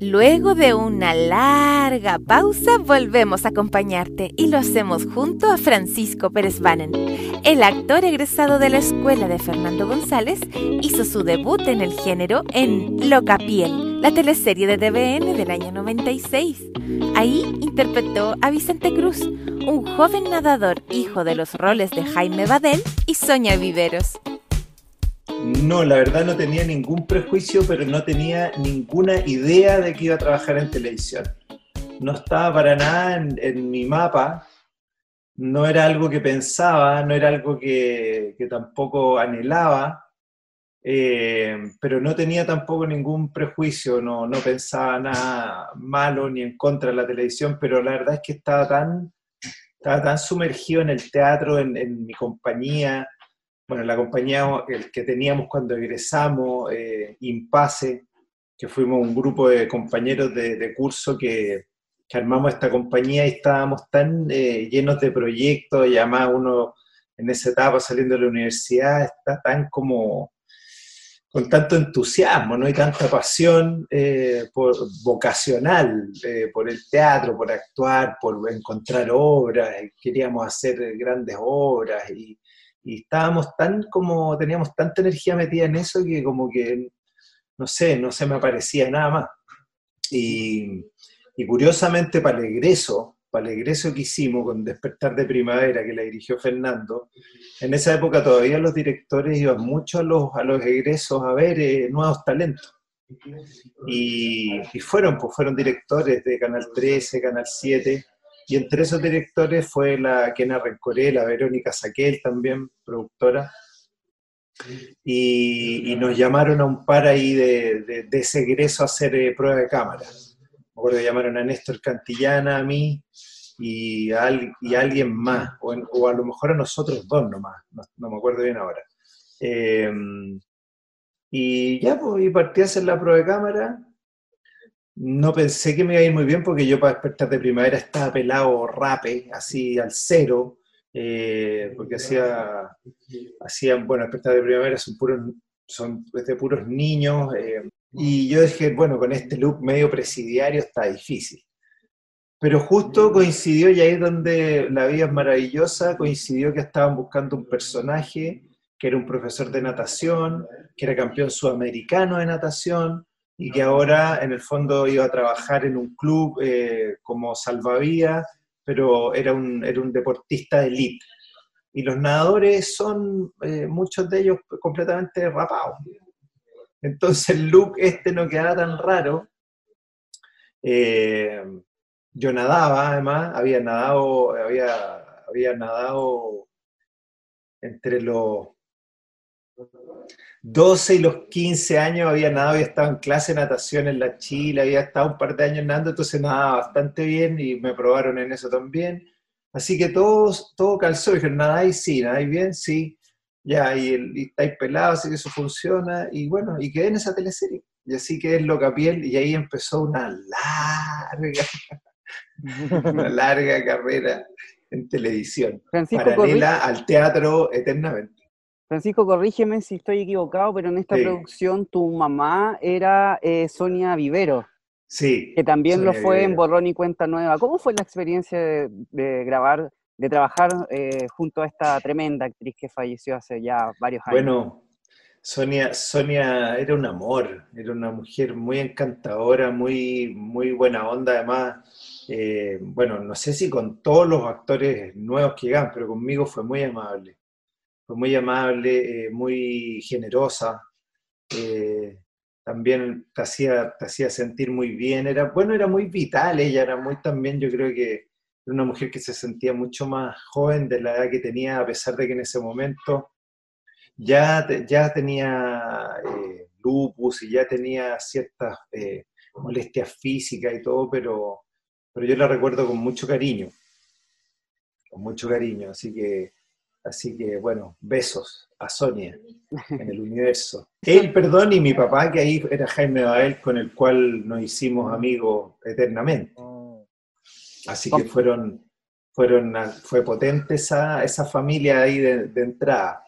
Luego de una larga pausa, volvemos a acompañarte y lo hacemos junto a Francisco Pérez Banen. El actor egresado de la escuela de Fernando González hizo su debut en el género en Locapiel, la teleserie de TVN del año 96. Ahí interpretó a Vicente Cruz, un joven nadador hijo de los roles de Jaime Badel y Soña Viveros. No, la verdad no tenía ningún prejuicio, pero no tenía ninguna idea de que iba a trabajar en televisión. No estaba para nada en, mi mapa, no era algo que pensaba, no era algo que, tampoco anhelaba, eh, pero no tenía tampoco ningún prejuicio, no, no pensaba nada malo ni en contra de la televisión, pero la verdad es que estaba tan estaba tan sumergido en el teatro, en, mi compañía, bueno, la compañía el que teníamos cuando egresamos, eh, Impase, que fuimos un grupo de compañeros de, curso que, armamos esta compañía y estábamos tan eh, llenos de proyectos, y además uno en esa etapa saliendo de la universidad está tan como con tanto entusiasmo, ¿no? Y tanta pasión eh, vocacional eh, por el teatro, por actuar, por encontrar obras, queríamos hacer grandes obras y, estábamos tan como, teníamos tanta energía metida en eso que como que, no sé, no se me aparecía nada más. Y, y curiosamente para el egreso, para el egreso que hicimos con Despertar de Primavera, que la dirigió Fernando, en esa época todavía los directores iban mucho a los, a los egresos a ver eh, nuevos talentos. Y, fueron, pues fueron directores de Canal 13, Canal 7, y entre esos directores fue la Kena Rencoré, la Verónica Saquel también, productora, y, nos llamaron a un par ahí de, de, ese egreso a hacer eh, prueba de cámara me acuerdo que llamaron a Néstor Cantillana, a mí y a, y alguien más, o, a lo mejor a nosotros dos nomás, no, me acuerdo bien ahora. Eh, y ya, pues, y partí a hacer la prueba de cámara. No pensé que me iba a ir muy bien porque yo para despertar de primavera estaba pelado rape, así al cero, eh, porque hacía, hacía, bueno, despertar de primavera son puros, son de puros niños, eh, y yo dije, bueno, con este look medio presidiario está difícil. Pero justo coincidió, y ahí es donde la vida es maravillosa, coincidió que estaban buscando un personaje que era un profesor de natación, que era campeón sudamericano de natación y que ahora en el fondo iba a trabajar en un club eh, como salvavidas, pero era un, era un deportista de elite. Y los nadadores son, eh, muchos de ellos, completamente rapados. Entonces el look este no quedaba tan raro. Eh, yo nadaba, además, había nadado, había, había nadado entre los 12 y los 15 años, había nadado, había estado en clase de natación en la Chile, había estado un par de años nadando, entonces nadaba bastante bien y me probaron en eso también. Así que todo, todo calzó, dijeron, nadáis sí, nadáis bien, sí ya, y, estáis pelados, así que eso funciona, y bueno, y quedé en esa teleserie. Y así que es Locapiel, y ahí empezó una larga, una larga carrera en televisión, paralela al teatro eternamente. Francisco, corrígeme si estoy equivocado, pero en esta producción tu mamá era eh, Sonia Vivero. Sí. Que también lo fue en Borrón y Cuenta Nueva. ¿Cómo fue la experiencia de grabar de trabajar eh, junto a esta tremenda actriz que falleció hace ya varios años. Bueno, Sonia, Sonia era un amor, era una mujer muy encantadora, muy, muy buena onda, además, eh, bueno, no sé si con todos los actores nuevos que llegan, pero conmigo fue muy amable, muy amable, eh, muy generosa, también te hacía, te hacía sentir muy bien, era, bueno, era muy vital, ella era muy también, yo creo que una mujer que se sentía mucho más joven de la edad que tenía, a pesar de que en ese momento ya, ya tenía eh, lupus y ya tenía ciertas eh, molestias físicas y todo, pero, pero yo la recuerdo con mucho cariño, con mucho cariño, así que, así que bueno, besos a Sonia en el universo. Él, perdón, y mi papá, que ahí era Jaime Bael, con el cual nos hicimos amigos eternamente. Así que fueron, fueron, fue potente esa, esa familia ahí de, entrada.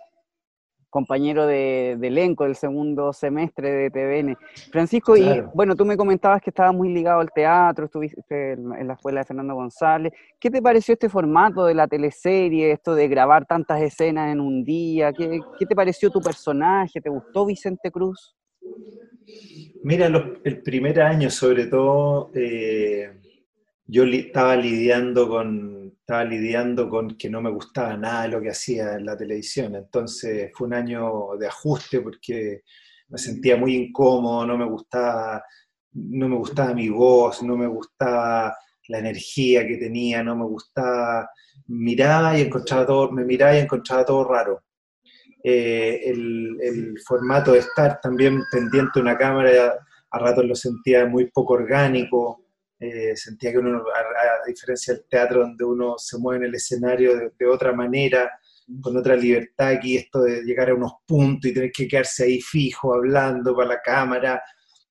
Compañero de, elenco del segundo semestre de TVN. Francisco, y bueno, tú me comentabas que estabas muy ligado al teatro, estuviste en la escuela de Fernando González. ¿Qué te pareció este formato de la teleserie, esto de grabar tantas escenas en un día? ¿Qué, qué te pareció tu personaje? ¿Te gustó Vicente Cruz? Mira, el primer año sobre todo... Eh, yo estaba lidiando con estaba lidiando con que no me gustaba nada de lo que hacía en la televisión. Entonces fue un año de ajuste porque me sentía muy incómodo, no me gustaba, no me gustaba mi voz, no me gustaba la energía que tenía, no me gustaba, miraba y encontraba todo, me miraba y encontraba todo raro. Eh, el, el, formato de estar también pendiente de una cámara, a ratos lo sentía muy poco orgánico, eh, sentía que uno, a, diferencia del teatro donde uno se mueve en el escenario de, otra manera, con otra libertad, aquí esto de llegar a unos puntos y tener que quedarse ahí fijo, hablando para la cámara,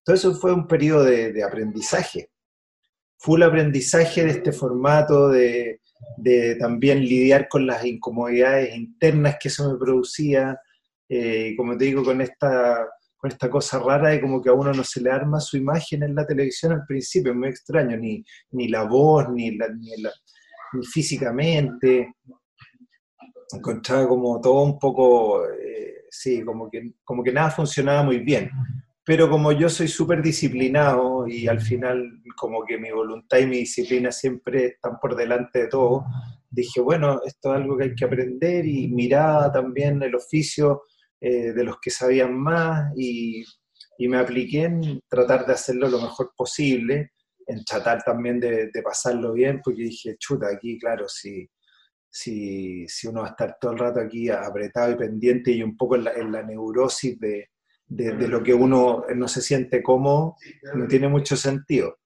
todo eso fue un periodo de, aprendizaje. Full aprendizaje de este formato, de, de, también lidiar con las incomodidades internas que eso me producía, eh, como te digo, con esta con esta cosa rara de como que a uno no se le arma su imagen en la televisión al principio, muy extraño, ni, ni la voz, ni, la, ni, físicamente. Encontraba como todo un poco, eh, sí, como que, como que nada funcionaba muy bien. Pero como yo soy súper disciplinado y al final como que mi voluntad y mi disciplina siempre están por delante de todo, dije, bueno, esto es algo que hay que aprender y miraba también el oficio eh, de los que sabían más y, me apliqué en tratar de hacerlo lo mejor posible, en tratar también de, pasarlo bien, porque dije, chuta, aquí, claro, si, si, si, uno va a estar todo el rato aquí apretado y pendiente y un poco en la, neurosis de, de, lo que uno no se siente cómodo, no tiene mucho sentido.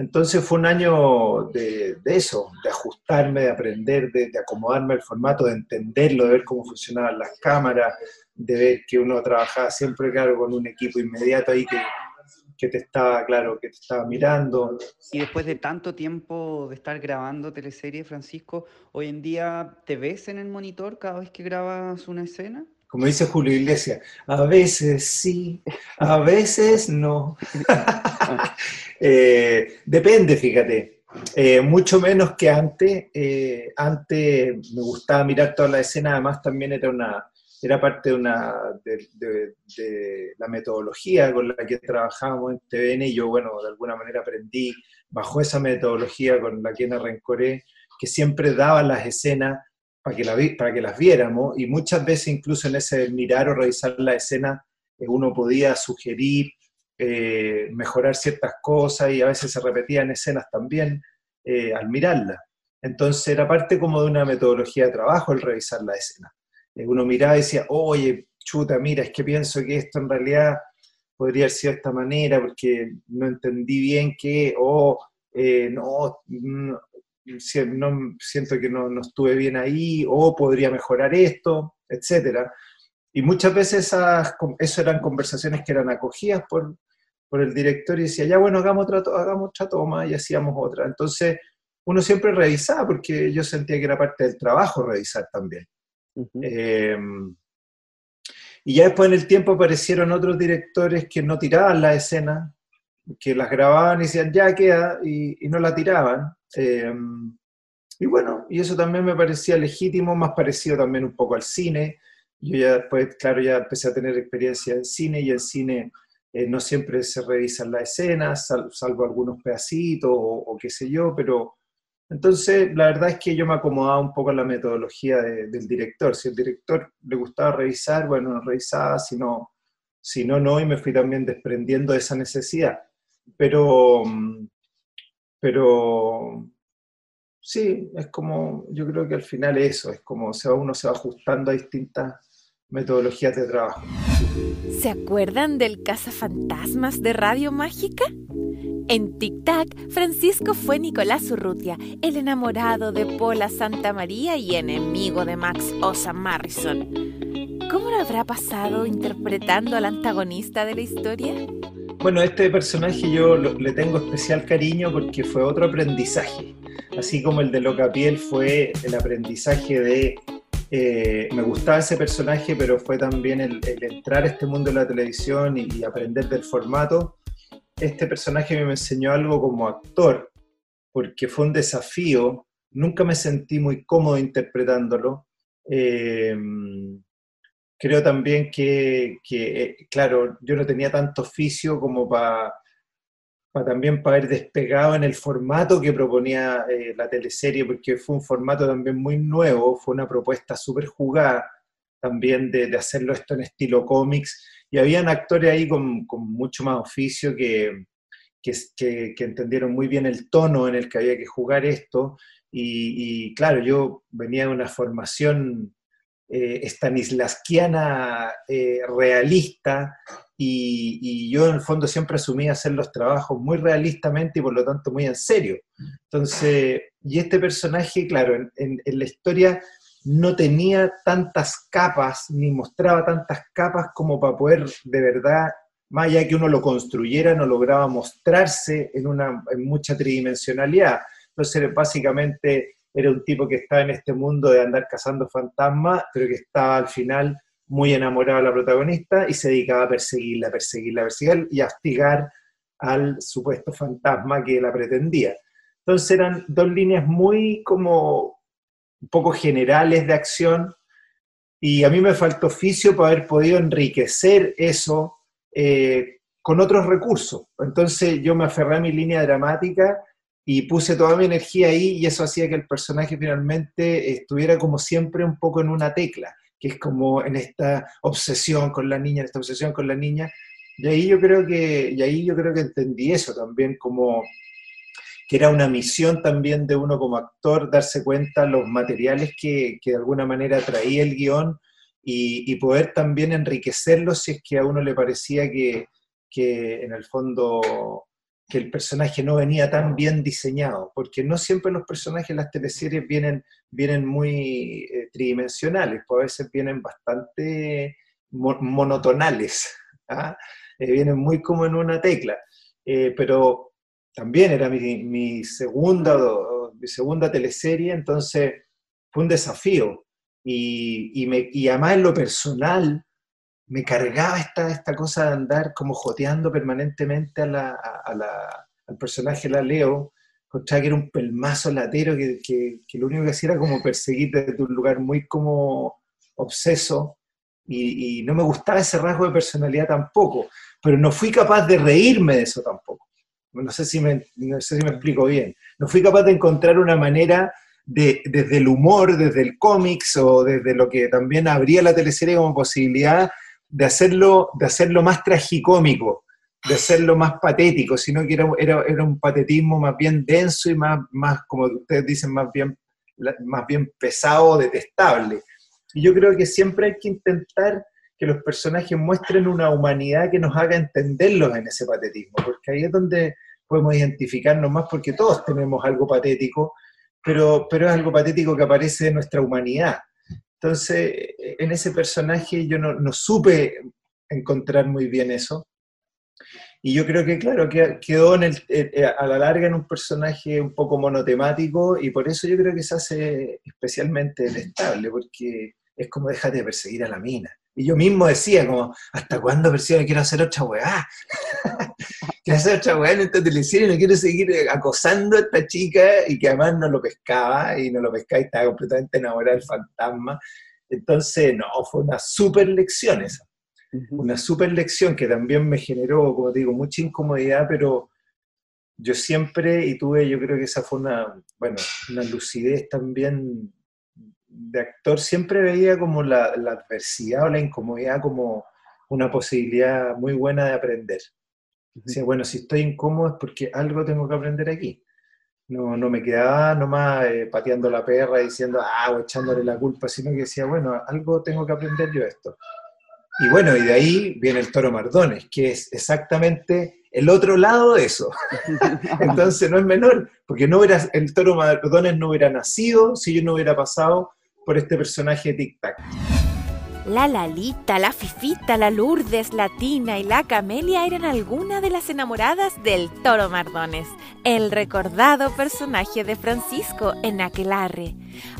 Entonces fue un año de, eso, de ajustarme, de aprender, de, acomodarme al formato, de entenderlo, de ver cómo funcionaban las cámaras, de ver que uno trabajaba siempre, claro, con un equipo inmediato ahí que, que te estaba, claro, que te estaba mirando. Y después de tanto tiempo de estar grabando teleseries, Francisco, hoy en día te ves en el monitor cada vez que grabas una escena? Como dice Julio Iglesias, a veces sí, a veces no. Eh, depende, fíjate. Eh, mucho menos que antes. Eh, antes me gustaba mirar toda la escena, además también era una, era parte de, una, de, la metodología con la que trabajábamos en TVN y yo, bueno, de alguna manera aprendí bajo esa metodología con la que me Rencoré, que siempre daba las escenas para que, las viéramos y muchas veces incluso en ese mirar o revisar la escena eh, uno podía sugerir, eh, mejorar ciertas cosas y a veces se repetían escenas también eh, al mirarla. Entonces era parte como de una metodología de trabajo el revisar la escena. Uno miraba y decía, oye, chuta, mira, es que pienso que esto en realidad podría sido de esta manera porque no entendí bien que, o no, no, siento que no, no, estuve bien ahí, o podría mejorar esto, etc. Y muchas veces esas, eso eran conversaciones que eran acogidas por, por el director y decía, ya bueno, hagamos otra, hagamos otra toma y hacíamos otra. Entonces, uno siempre revisaba porque yo sentía que era parte del trabajo revisar también. Em, y ya después en el tiempo aparecieron otros directores que no tiraban la escena, que las grababan y decían, ya queda, y, no la tiraban. Em, y bueno, y eso también me parecía legítimo, más parecido también un poco al cine. Yo ya después, claro, ya empecé a tener experiencia en cine y en cine eh, no siempre se revisan las escenas, salvo algunos pedacitos o, qué sé yo, pero entonces, la verdad es que yo me acomodaba un poco en la metodología del director. Si el director le gustaba revisar, bueno, revisaba, si no, si no, no, y me fui también desprendiendo de esa necesidad. Pero, pero, sí, es como, yo creo que al final eso, es como se va, uno se va ajustando a distintas metodologías de trabajo. ¿Se acuerdan del cazafantasmas de Radio Mágica? En Tic Tac, Francisco fue Nicolás Urrutia, el enamorado de Paula Santa María y enemigo de Max Osa Marrison. ¿Cómo lo habrá pasado interpretando al antagonista de la historia? Bueno, este personaje yo le tengo especial cariño porque fue otro aprendizaje. Así como el de Locapiel fue el aprendizaje de eh, me gustaba ese personaje, pero fue también el, entrar a este mundo de la televisión y, aprender del formato. Este personaje me enseñó algo como actor, porque fue un desafío. Nunca me sentí muy cómodo interpretándolo. Eh, creo también que, eh, claro, yo no tenía tanto oficio como para para también para haber despegado en el formato que proponía eh, la teleserie, porque fue un formato también muy nuevo, fue una propuesta súper jugada también de, de, hacerlo esto en estilo cómics, y habían actores ahí con, con mucho más oficio que, que, que, entendieron muy bien el tono en el que había que jugar esto, y, claro, yo venía de una formación eh, eh, realista, y, yo en el fondo siempre asumí hacer los trabajos muy realistamente y por lo tanto muy en serio. Entonces, y este personaje, claro, en, la historia no tenía tantas capas, ni mostraba tantas capas como para poder de verdad, más allá que uno lo construyera, no lograba mostrarse en, una, en mucha tridimensionalidad. Entonces, básicamente era un tipo que estaba en este mundo de andar cazando fantasmas, pero que estaba al final muy enamorado de la protagonista y se dedicaba a perseguirla, perseguirla, perseguirla y a hostigar al supuesto fantasma que la pretendía. Entonces eran dos líneas muy como un poco generales de acción y a mí me faltó oficio para haber podido enriquecer eso eh, con otros recursos. Entonces yo me aferré a mi línea dramática y puse toda mi energía ahí y eso hacía que el personaje finalmente estuviera como siempre un poco en una tecla que es como en esta obsesión con la niña, en esta obsesión con la niña. Y ahí yo creo que, y ahí yo creo que entendí eso también como que era una misión también de uno como actor darse cuenta los materiales que, que de alguna manera traía el guion y, poder también enriquecerlos si es que a uno le parecía que, que en el fondo que el personaje no venía tan bien diseñado, porque no siempre los personajes en las teleseries vienen, vienen muy eh, tridimensionales, pues a veces vienen bastante monotonales, ¿ah? eh, vienen muy como en una tecla, eh, pero también era mi, segunda, mi segunda teleserie, entonces fue un desafío, y, me, y además en lo personal, me cargaba esta, esta cosa de andar como joteando permanentemente a al personaje la Leo, que era un pelmazo latero que, que, lo único que hacía era como perseguirte desde un lugar muy como obseso y, no me gustaba ese rasgo de personalidad tampoco, pero no fui capaz de reírme de eso tampoco. No sé si me, no sé si me explico bien. No fui capaz de encontrar una manera de, desde el humor, desde el cómics o desde lo que también habría la teleserie como posibilidad de hacerlo, de hacerlo más tragicómico, de hacerlo más patético, sino que era, era, un patetismo más bien denso y más, más, como ustedes dicen, más bien, más bien pesado, detestable. Y yo creo que siempre hay que intentar que los personajes muestren una humanidad que nos haga entenderlos en ese patetismo, porque ahí es donde podemos identificarnos más, porque todos tenemos algo patético, pero, pero es algo patético que aparece en nuestra humanidad. Entonces, en ese personaje yo no, supe encontrar muy bien eso. Y yo creo que, claro, quedó en el, eh, eh, a la larga en un personaje un poco monotemático y por eso yo creo que se hace especialmente detestable, porque es como déjate de perseguir a la mina. Y yo mismo decía, como, ¿hasta cuándo persigo? Quiero hacer otra weá. quiero hacer otra weá en esta televisión y no quiero seguir acosando a esta chica y que además no lo pescaba y no lo pescaba y estaba completamente enamorada del fantasma. Entonces, no, fue una super lección esa. Una super lección que también me generó, como digo, mucha incomodidad, pero yo siempre, y tuve, yo creo que esa fue una, bueno, una lucidez también de actor siempre veía como la, adversidad o la incomodidad como una posibilidad muy buena de aprender. Decía, bueno, si estoy incómodo es porque algo tengo que aprender aquí. no, no me quedaba nomás eh, pateando la perra diciendo, ah, o echándole la culpa, sino que decía, bueno, algo tengo que aprender yo esto. Y bueno, y de ahí viene el toro Mardones, que es exactamente el otro lado de eso. Entonces no es menor, porque no hubiera, el toro Mardones no hubiera nacido si yo no hubiera pasado este personaje Tic Tac. La Lalita, la Fifita, la Lourdes, la Tina y la Camelia eran algunas de las enamoradas del Toro Mardones, el recordado personaje de Francisco en Aquelarre.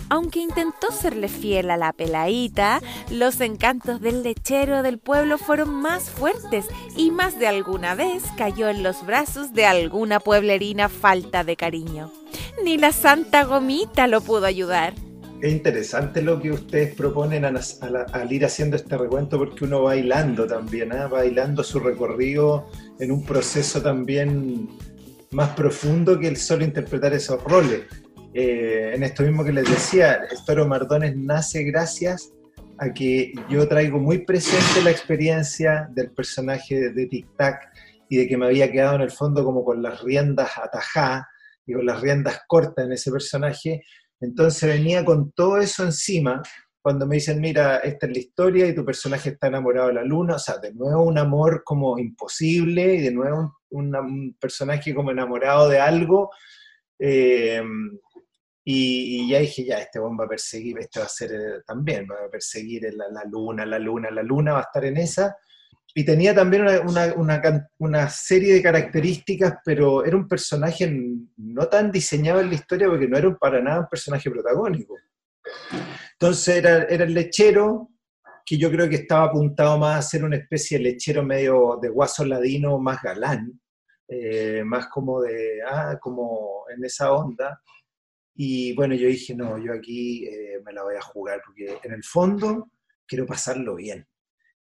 Aunque intentó serle fiel a la peladita, los encantos del lechero del pueblo fueron más fuertes y más de alguna vez cayó en los brazos de alguna pueblerina falta de cariño. Ni la Santa Gomita lo pudo ayudar es interesante lo que ustedes proponen al, ir haciendo este recuento porque uno va bailando también, ¿eh? bailando su recorrido en un proceso también más profundo que el solo interpretar esos roles. Eh, en esto mismo que les decía, el Toro Mardones nace gracias a que yo traigo muy presente la experiencia del personaje de Tic Tac y de que me había quedado en el fondo como con las riendas atajadas y con las riendas cortas en ese personaje, entonces venía con todo eso encima cuando me dicen, mira, esta es la historia y tu personaje está enamorado de la luna, o sea, de nuevo un amor como imposible y de nuevo un, personaje como enamorado de algo. Eh, y, ya dije, ya, este bomba va a perseguir, este va a ser eh, también, va a perseguir la, la, luna, la luna, la luna, va a estar en esa y tenía también una, serie de características, pero era un personaje no tan diseñado en la historia porque no era para nada un personaje protagónico. Entonces era, era el lechero, que yo creo que estaba apuntado más a ser una especie de lechero medio de guaso ladino, más galán, eh, más como de, ah, como en esa onda. Y bueno, yo dije, no, yo aquí eh, me la voy a jugar porque en el fondo quiero pasarlo bien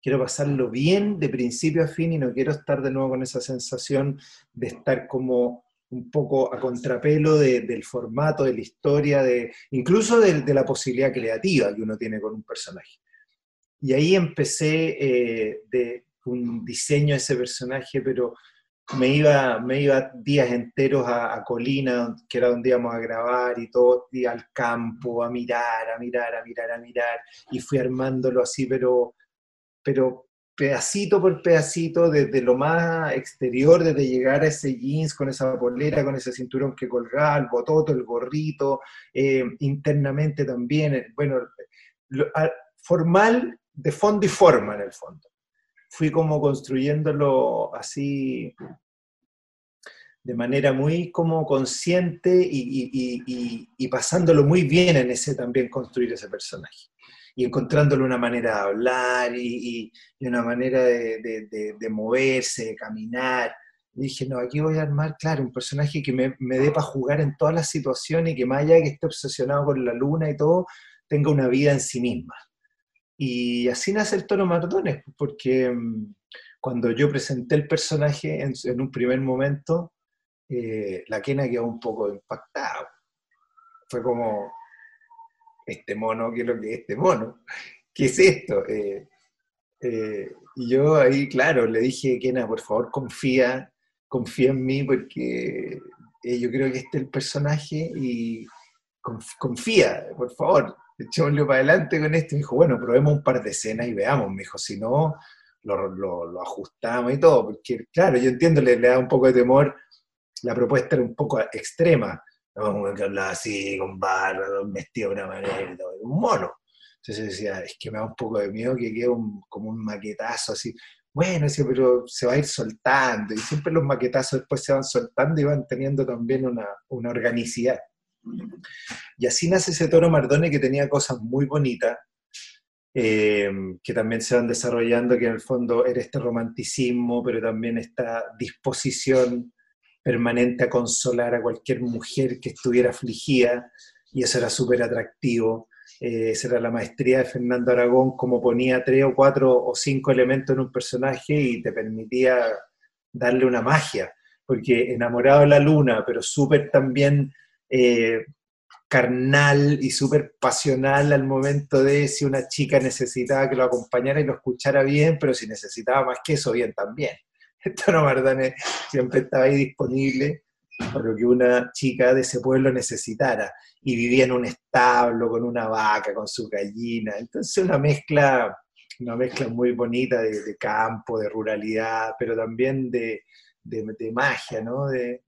quiero pasarlo bien de principio a fin y no quiero estar de nuevo con esa sensación de estar como un poco a contrapelo del formato, de la historia, de, incluso de, la posibilidad creativa que uno tiene con un personaje. Y ahí empecé eh, de un diseño de ese personaje, pero me iba, me iba días enteros a, Colina, que era donde íbamos a grabar, y todo, y al campo, a mirar, a mirar, a mirar, a mirar, y fui armándolo así, pero pero pedacito por pedacito, desde lo más exterior, desde llegar a ese jeans con esa polera, con ese cinturón que colgaba, el bototo, el gorrito, eh, internamente también, eh, bueno, formal, de fondo y forma en el fondo. Fui como construyéndolo así de manera muy como consciente y pasándolo muy bien en ese también construir ese personaje y encontrándole una manera de hablar y, una manera de, moverse, de caminar. Y dije, no, aquí voy a armar, claro, un personaje que me, me dé para jugar en todas las situaciones y que más allá de que esté obsesionado con la luna y todo, tenga una vida en sí misma. Y así nace el Toro Mardones, porque mm, cuando yo presenté el personaje en, un primer momento, eh, la quena quedó un poco impactada. Fue como, este mono, ¿qué es lo que es este mono? ¿Qué es esto? Eh, eh, y yo ahí, claro, le dije, Kena, por favor, confía, confía en mí porque eh, yo creo que este es el personaje y confía, por favor, echémosle para adelante con esto. Y dijo, bueno, probemos un par de escenas y veamos. Me dijo, si no, lo, ajustamos y todo. Porque, claro, yo entiendo, le, le da un poco de temor. La propuesta era un poco extrema un que hablaba así, con barba, vestido de una manera, un mono. Entonces decía, es que me da un poco de miedo que quede como un maquetazo así. Bueno, decía, pero se va a ir soltando, y siempre los maquetazos después se van soltando y van teniendo también una, una organicidad. Y así nace ese toro Mardone que tenía cosas muy bonitas, eh, que también se van desarrollando, que en el fondo era este romanticismo, pero también esta disposición permanente a consolar a cualquier mujer que estuviera afligida, y eso era súper atractivo. Eh, esa era la maestría de Fernando Aragón, como ponía tres o cuatro o cinco elementos en un personaje y te permitía darle una magia, porque enamorado de la luna, pero súper también eh, carnal y súper pasional al momento de si una chica necesitaba que lo acompañara y lo escuchara bien, pero si necesitaba más que eso, bien también. Toro Mardone siempre estaba ahí disponible o lo que una chica de ese pueblo necesitara. Y vivía en un establo con una vaca, con su gallina. Entonces una mezcla, una mezcla muy bonita de, campo, de ruralidad, pero también de, de magia, ¿no? De,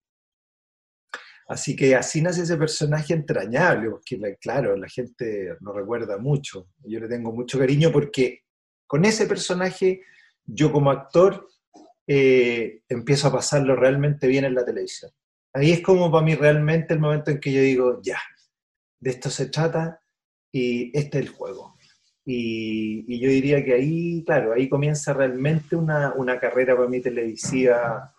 Así que así nace ese personaje entrañable, porque claro, la gente lo recuerda mucho. Yo le tengo mucho cariño porque con ese personaje yo como actor eh, empiezo a pasarlo realmente bien en la televisión. Ahí es como para mí realmente el momento en que yo digo, ya, de esto se trata y este es el juego. Y, yo diría que ahí, claro, ahí comienza realmente una, carrera para mí televisiva.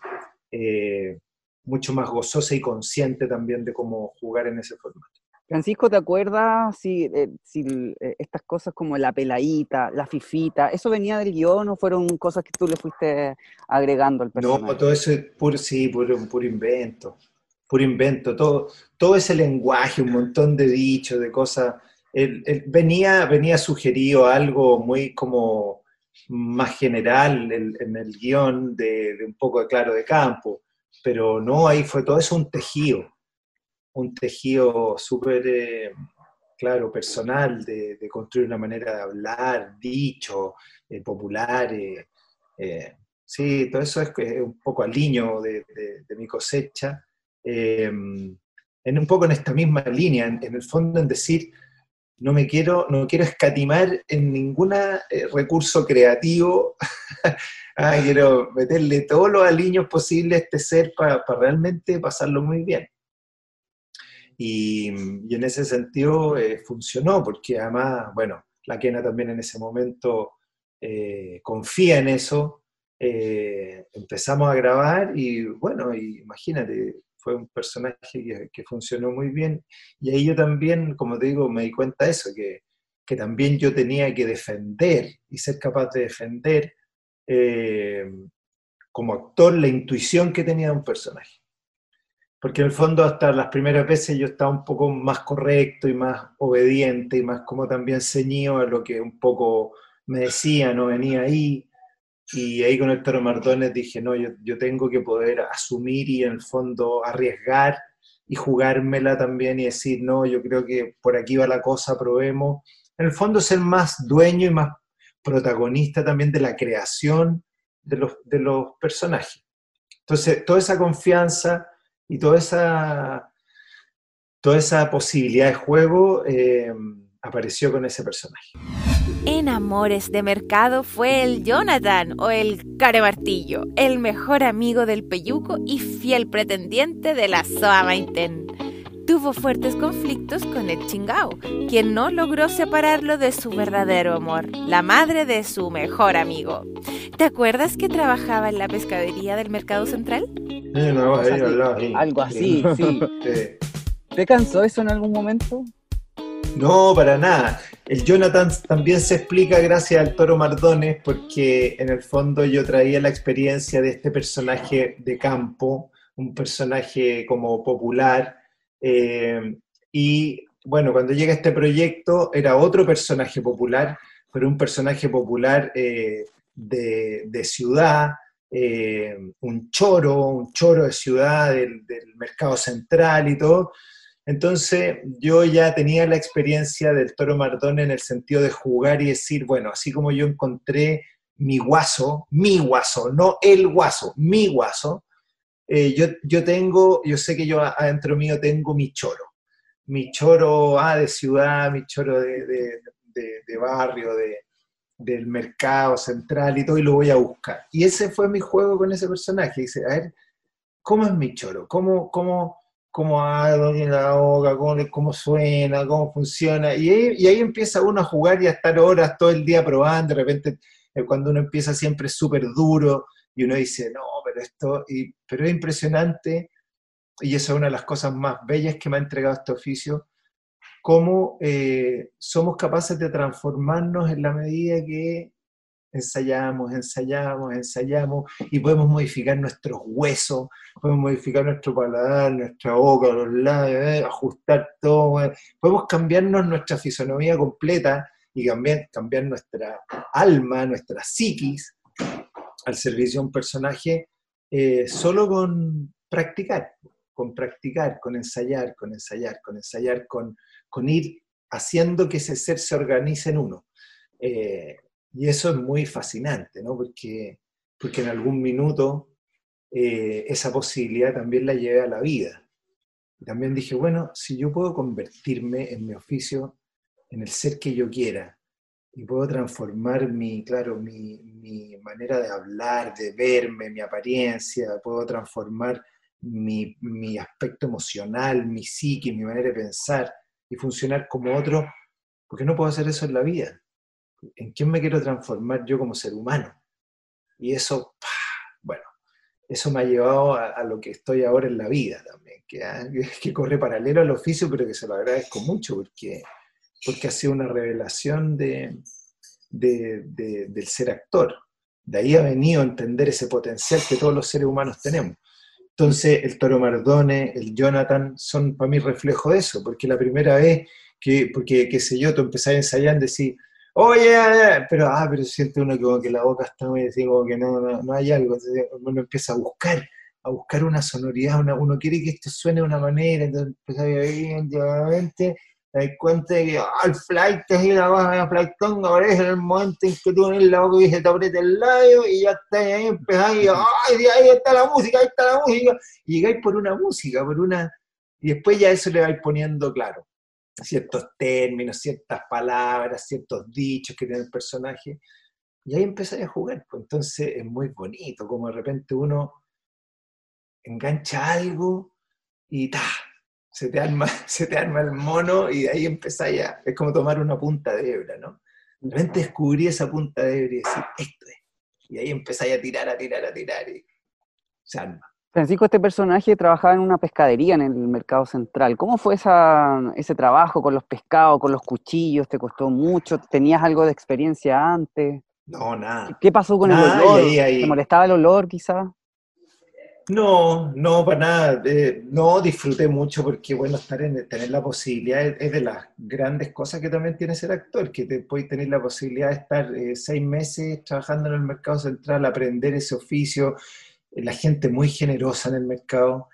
Eh, mucho más gozosa y consciente también de cómo jugar en ese formato. Francisco, ¿te acuerdas si, eh, si eh, estas cosas como la peladita, la fifita, eso venía del guion o fueron cosas que tú le fuiste agregando al personaje? No, todo eso es puro, sí, puro, puro invento, puro invento, todo, todo ese lenguaje, un montón de dichos, de cosas, venía, venía sugerido algo muy como más general en, el guion de, de, un poco de claro de campo pero no, ahí fue todo eso un tejido, un tejido súper, eh, claro, personal, de, construir una manera de hablar, dicho, eh, popular. Eh, sí, todo eso es, un poco al niño de, mi cosecha, en un poco en esta misma línea, en, el fondo en decir, no me quiero, no quiero escatimar en ningún recurso creativo ah, quiero meterle todos los aliños posibles a este ser para realmente pasarlo muy bien. Y, en ese sentido eh, funcionó, porque además, bueno, la Kena también en ese momento eh, confía en eso. Eh, empezamos a grabar y bueno, imagínate, fue un personaje que, funcionó muy bien. Y ahí yo también, como te digo, me di cuenta de eso, que, que también yo tenía que defender y ser capaz de defender como actor la intuición que tenía de un personaje. Porque en el fondo hasta las primeras veces yo estaba un poco más correcto y más obediente y más como también ceñido a lo que un poco me decía, no venía ahí. Y ahí con el Toro Mardones dije, no, yo, yo tengo que poder asumir y en el fondo arriesgar y jugármela también y decir, no, yo creo que por aquí va la cosa, probemos. En el fondo ser más dueño y más protagonista también de la creación de los, de los personajes. Entonces, toda esa confianza y toda esa, toda esa posibilidad de juego eh, apareció con ese personaje. En Amores de Mercado fue el Jonathan o el Care Martillo, el mejor amigo del Peyuco y fiel pretendiente de la Soa Maiten tuvo fuertes conflictos con el Chingao, quien no logró separarlo de su verdadero amor, la madre de su mejor amigo. ¿Te acuerdas que trabajaba en la pescadería del Mercado Central? Algo así, sí. ¿Te cansó eso en algún momento? No, para nada. El Jonathan también se explica gracias al Toro Mardones porque en el fondo yo traía la experiencia de este personaje de campo, un personaje como popular, eh, y bueno, cuando llega este proyecto era otro personaje popular, pero un personaje popular eh, de, ciudad, eh, un choro, un choro de ciudad del, mercado central y todo. Entonces yo ya tenía la experiencia del Toro Mardone en el sentido de jugar y decir, bueno, así como yo encontré mi guaso, mi guaso, no el guaso, mi guaso, eh, yo, yo tengo, yo sé que yo adentro mío tengo mi choro, mi choro ah, de ciudad, mi choro de, de, barrio, de, del mercado central y todo, y lo voy a buscar. Y ese fue mi juego con ese personaje. Dice, a ver, ¿cómo es mi choro? ¿Cómo, cómo, cómo hago la boca? ¿Cómo, cómo suena? ¿Cómo funciona? Y ahí, y ahí, empieza uno a jugar y a estar horas todo el día probando. De repente, eh, cuando uno empieza siempre súper duro, y uno dice, no, pero esto, y, pero es impresionante, y eso es una de las cosas más bellas que me ha entregado este oficio, cómo eh, somos capaces de transformarnos en la medida que ensayamos, ensayamos, ensayamos, y podemos modificar nuestros huesos, podemos modificar nuestro paladar, nuestra boca, los labios, eh, ajustar todo, eh, podemos cambiarnos nuestra fisonomía completa y también cambiar nuestra alma, nuestra psiquis, al servicio de un personaje eh, solo con practicar, con practicar, con ensayar, con ensayar, con ensayar, con, ir haciendo que ese ser se organice en uno. Eh, y eso es muy fascinante, ¿no? Porque, porque en algún minuto eh, esa posibilidad también la llevé a la vida. Y también dije, bueno, si yo puedo convertirme en mi oficio, en el ser que yo quiera, y puedo transformar mi, claro, mi, mi manera de hablar, de verme, mi apariencia, puedo transformar mi, mi aspecto emocional, mi psique, mi manera de pensar y funcionar como otro, porque no puedo hacer eso en la vida. ¿En quién me quiero transformar yo como ser humano? Y eso, bueno, eso me ha llevado a, lo que estoy ahora en la vida también, que, ah, que corre paralelo al oficio, pero que se lo agradezco mucho porque porque ha sido una revelación de, del ser actor. De ahí ha venido a entender ese potencial que todos los seres humanos tenemos. Entonces, el Toro Mardone, el Jonathan, son para mí reflejo de eso, porque la primera vez que, porque, qué sé yo, tú empezás a ensayar y decir, oye, pero, ah, pero siente uno como que la boca está muy así, como que no, no, hay algo, entonces uno empieza a buscar, a buscar una sonoridad, uno quiere que esto suene de una manera, entonces empieza a ir te cuenta de que al ah, el flight es la baja de flightón, ahora es el momento en que tú en la boca y se te aprieta el labio y ya está ahí, empezáis, ay, ahí está la música, ahí está la música, y llegáis por una música, por una, y después ya eso le vais poniendo claro, ciertos términos, ciertas palabras, ciertos dichos que tiene el personaje, y ahí empezáis a jugar, pues entonces es muy bonito, como de repente uno engancha algo y ta, se te arma, se te arma el mono y de ahí empieza ya, es como tomar una punta de hebra, ¿no? De repente descubrí esa punta de hebra y decir, esto es. Y ahí empezáis a tirar, a tirar, a tirar y se arma. Francisco, este personaje trabajaba en una pescadería en el mercado central. ¿Cómo fue ese trabajo con los pescados, con los cuchillos? ¿Te costó mucho? ¿Tenías algo de experiencia antes? No, nada. ¿Qué pasó con el olor? ¿Te molestaba el olor quizá? No, no, para nada. Eh, no disfruté mucho porque, bueno, estar en, tener la posibilidad es, de las grandes cosas que también tiene ser actor, que te puedes tener la posibilidad de estar eh, seis meses trabajando en el mercado central, aprender ese oficio, eh, la gente muy generosa en el mercado.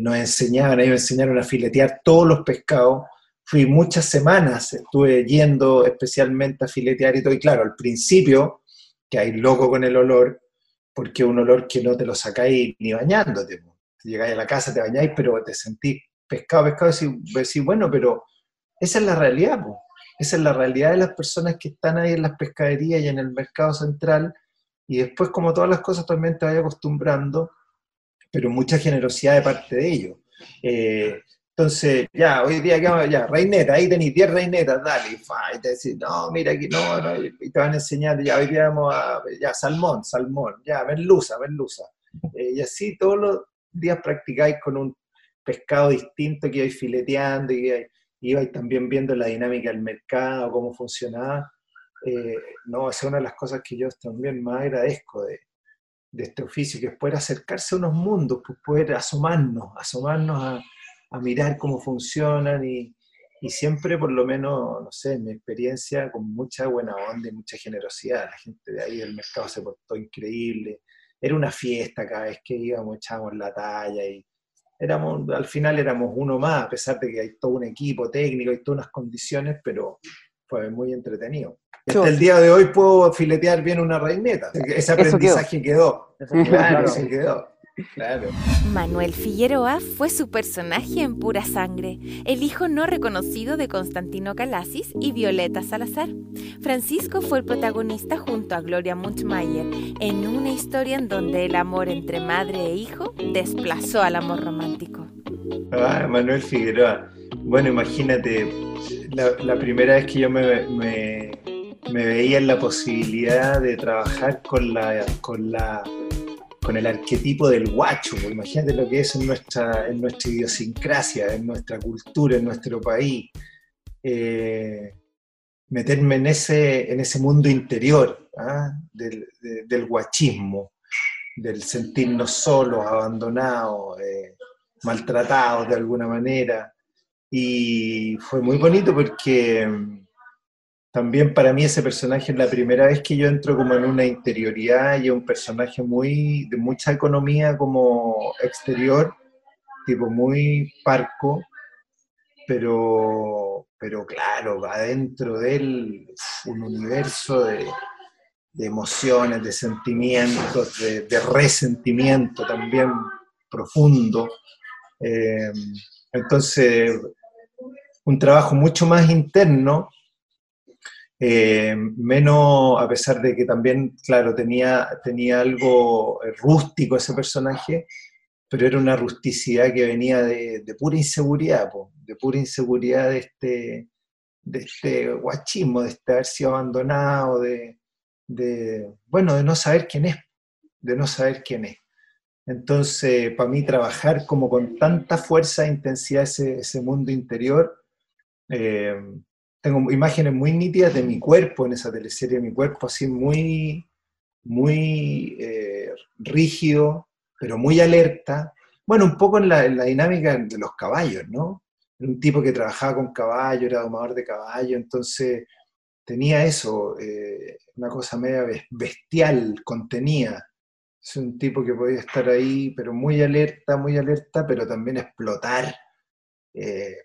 nos enseñaban, ellos enseñaron a filetear todos los pescados. Fui muchas semanas, estuve yendo especialmente a filetear y todo. Y claro, al principio, que hay loco con el olor, porque es un olor que no te lo sacáis ni bañándote. Llegáis a la casa, te bañáis, pero te sentís pescado, pescado, y decís, bueno, pero esa es la realidad, esa es la realidad de las personas que están ahí en las pescaderías y en el mercado central, y después, como todas las cosas, también te vas acostumbrando, pero mucha generosidad de parte de ellos. Eh, entonces, ya, hoy día, ya, reineta, ahí tenéis 10 reinetas, dale, y te decís, no, mira aquí, no, no, y te van a enseñar, ya, hoy día vamos a, ya, salmón, salmón, ya, merluza, merluza. Eh, y así todos los días practicáis con un pescado distinto que vais fileteando y ibais también viendo la dinámica del mercado, cómo funcionaba. Eh, no, esa es una de las cosas que yo también más agradezco de, de este oficio, que es poder acercarse a unos mundos, pues poder asomarnos, asomarnos a a mirar cómo funcionan y, y, siempre, por lo menos, no sé, en mi experiencia, con mucha buena onda y mucha generosidad. La gente de ahí del mercado se portó increíble. Era una fiesta cada vez que íbamos, echábamos la talla y éramos, al final éramos uno más, a pesar de que hay todo un equipo técnico y todas unas condiciones, pero fue muy entretenido. Hasta el día de hoy puedo filetear bien una reineta. Ese aprendizaje quedó. Claro, se quedó. Claro. Manuel Figueroa fue su personaje en pura sangre, el hijo no reconocido de Constantino Calasis y Violeta Salazar. Francisco fue el protagonista junto a Gloria Munchmeyer en una historia en donde el amor entre madre e hijo desplazó al amor romántico. Ah, Manuel Figueroa. Bueno, imagínate, la, primera vez que yo me, me, me veía en la posibilidad de trabajar con la, con la con el arquetipo del guacho. Pues, imagínate lo que es en nuestra, en nuestra idiosincrasia, en nuestra cultura, en nuestro país. Eh, meterme en ese, en ese mundo interior ¿ah? del, guachismo, del sentirnos solos, abandonados, eh, maltratados de alguna manera. Y fue muy bonito porque también para mí ese personaje es la primera vez que yo entro como en una interioridad y un personaje muy de mucha economía como exterior tipo muy parco, pero, pero claro, adentro de él un universo de, emociones, de sentimientos, de, resentimiento también profundo. Eh, entonces, un trabajo mucho más interno, eh, menos, a pesar de que también, claro, tenía, tenía algo rústico ese personaje, pero era una rusticidad que venía de, pura inseguridad, de pura inseguridad de este, de este guachismo, de este haber sido abandonado, de, bueno, de no saber quién es, de no saber quién es. Entonces, para mí trabajar como con tanta fuerza e intensidad ese, ese mundo interior, eh, tengo imágenes muy nítidas de mi cuerpo en esa teleserie, mi cuerpo así muy, muy eh, rígido, pero muy alerta. Bueno, un poco en la, dinámica de los caballos, ¿no? un tipo que trabajaba con caballos, era domador de caballos, entonces tenía eso, eh, una cosa media bestial, contenía. Es un tipo que podía estar ahí, pero muy alerta, muy alerta, pero también explotar. Eh,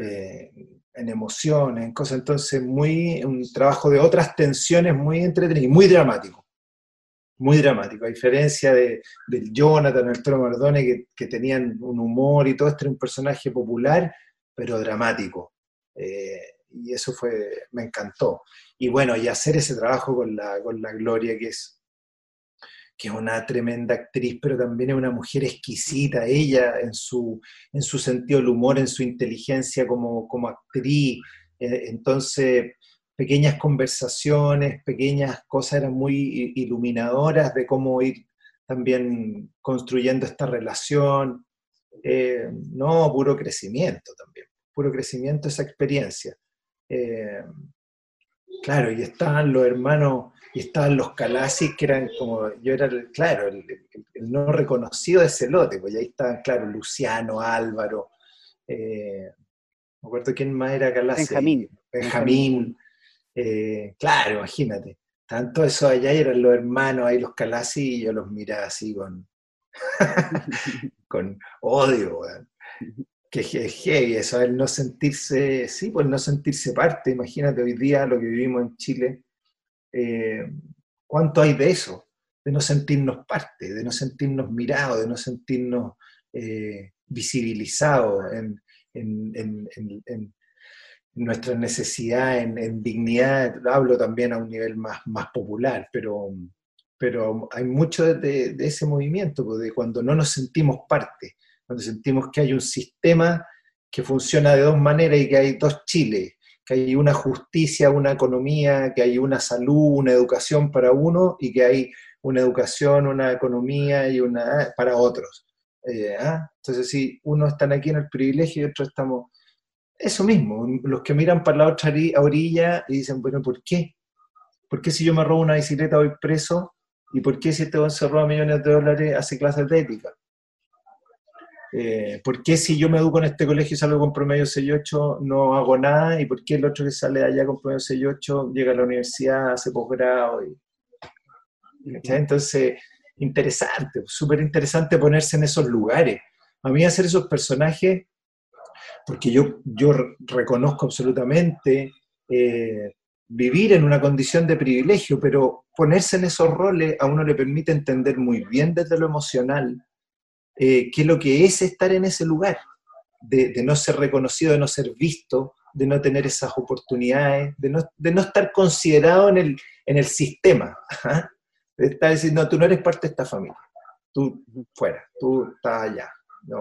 eh, en emociones, en cosas. Entonces, muy, un trabajo de otras tensiones muy entretenido y muy dramático muy dramático, a diferencia de, del Jonathan, el Toro Mardone, que, tenían un humor y todo, este era un personaje popular, pero dramático. Eh, y eso fue, me encantó. Y bueno, y hacer ese trabajo con la, con la Gloria, que es, que es una tremenda actriz, pero también es una mujer exquisita, ella en su, en su sentido del humor, en su inteligencia como, como actriz. Eh, entonces, pequeñas conversaciones, pequeñas cosas eran muy iluminadoras de cómo ir también construyendo esta relación. Eh, no, puro crecimiento también, puro crecimiento esa experiencia. Eh, claro, y estaban los hermanos, y estaban los Calasis, que eran como, yo era, claro, el, no reconocido de ese lote, pues ahí estaban, claro, Luciano, Álvaro, eh, me acuerdo quién más era Calasi. Benjamín. Benjamín, eh, claro, imagínate. Tanto eso allá eran los hermanos, ahí los Calasi, y yo los miraba así con, con odio, Que es heavy eso, el no sentirse, sí, pues no sentirse parte. Imagínate hoy día lo que vivimos en Chile. Eh, ¿Cuánto hay de eso? De no sentirnos parte, de no sentirnos mirados, de no sentirnos eh, visibilizados en, nuestra necesidad en, dignidad, hablo también a un nivel más, popular, pero, pero hay mucho de, ese movimiento, pues, de cuando no nos sentimos parte, cuando sentimos que hay un sistema que funciona de dos maneras y que hay dos Chiles, que hay una justicia, una economía, que hay una salud, una educación para uno y que hay una educación, una economía y una para otros. Eh, ¿ah? Entonces, si unos están aquí en el privilegio y otros estamos eso mismo, los que miran para la otra orilla y dicen, bueno, ¿por qué? ¿Por qué si yo me robo una bicicleta voy preso? ¿Y por qué si este se roba millones de dólares hace clases de ética? Eh, ¿Por qué si yo me educo en este colegio y salgo con promedio 6.8 no hago nada? ¿Y por qué el otro que sale allá con promedio 6.8 llega a la universidad, hace posgrado? Y... Entonces, interesante, súper interesante ponerse en esos lugares. A mí hacer esos personajes porque yo, yo reconozco absolutamente eh, vivir en una condición de privilegio, pero ponerse en esos roles a uno le permite entender muy bien desde lo emocional eh, qué es lo que es estar en ese lugar, de, no ser reconocido, de no ser visto, de no tener esas oportunidades, de no, estar considerado en el, en el sistema. De estar diciendo, no, tú no eres parte de esta familia, tú fuera, tú estás allá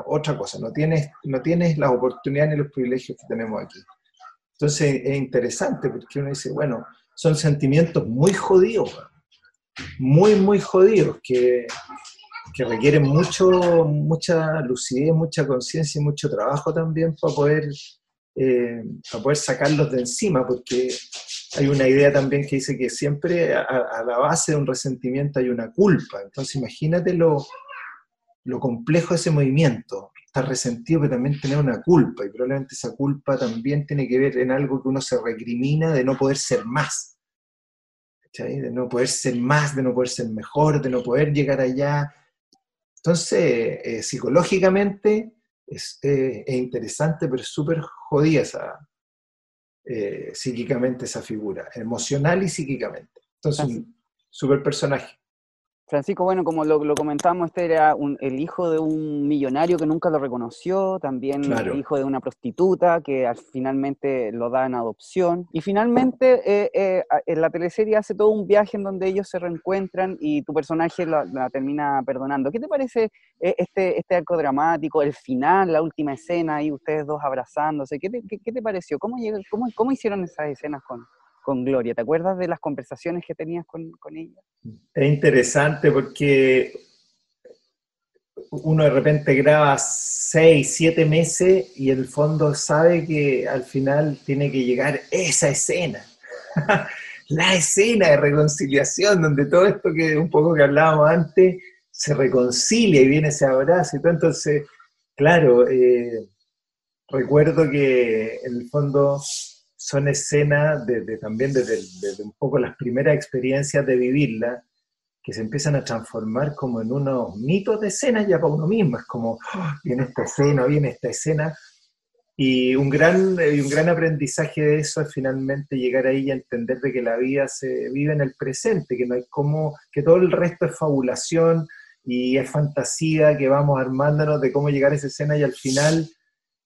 otra cosa, no tienes, no tienes las oportunidades ni los privilegios que tenemos aquí. Entonces es interesante porque uno dice, bueno, son sentimientos muy jodidos, muy, muy jodidos, que, que requieren mucho, mucha lucidez, mucha conciencia y mucho trabajo también para poder, eh, para poder sacarlos de encima, porque hay una idea también que dice que siempre a, la base de un resentimiento hay una culpa. Entonces imagínate lo, lo complejo de ese movimiento. Estar resentido, pero también tener una culpa, y probablemente esa culpa también tiene que ver en algo que uno se recrimina de no poder ser más. De no poder ser más, de no poder ser mejor, de no poder llegar allá. Entonces, eh, psicológicamente es, interesante, pero es súper jodida esa, eh, psíquicamente esa figura, emocional y psíquicamente. Entonces, súper personaje. Francisco, bueno, como lo, lo comentamos, este era el hijo de un millonario que nunca lo reconoció, también el hijo de una prostituta que finalmente lo da en adopción. Y finalmente eh, eh, en la teleserie hace todo un viaje en donde ellos se reencuentran y tu personaje la, termina perdonando. ¿Qué te parece eh, este, este arco dramático, el final, la última escena, y ustedes dos abrazándose? ¿Qué te, qué, te pareció? ¿Cómo, cómo, ¿Cómo hicieron esas escenas con, con Gloria. ¿Te acuerdas de las conversaciones que tenías con, ella? Es interesante porque uno de repente graba seis, siete meses y el fondo sabe que al final tiene que llegar esa escena. la escena de reconciliación, donde todo esto que un poco que hablábamos antes se reconcilia y viene ese abrazo y todo. Entonces, claro, eh, recuerdo que en el fondo son escenas de, también desde, un poco las primeras experiencias de vivirla, que se empiezan a transformar como en unos mitos de escenas ya para uno mismo. Es como, oh, viene esta escena, viene esta escena. Y un gran, un gran aprendizaje de eso es finalmente llegar ahí y entender de que la vida se vive en el presente, que no hay como, que todo el resto es fabulación y es fantasía, que vamos armándonos de cómo llegar a esa escena y al final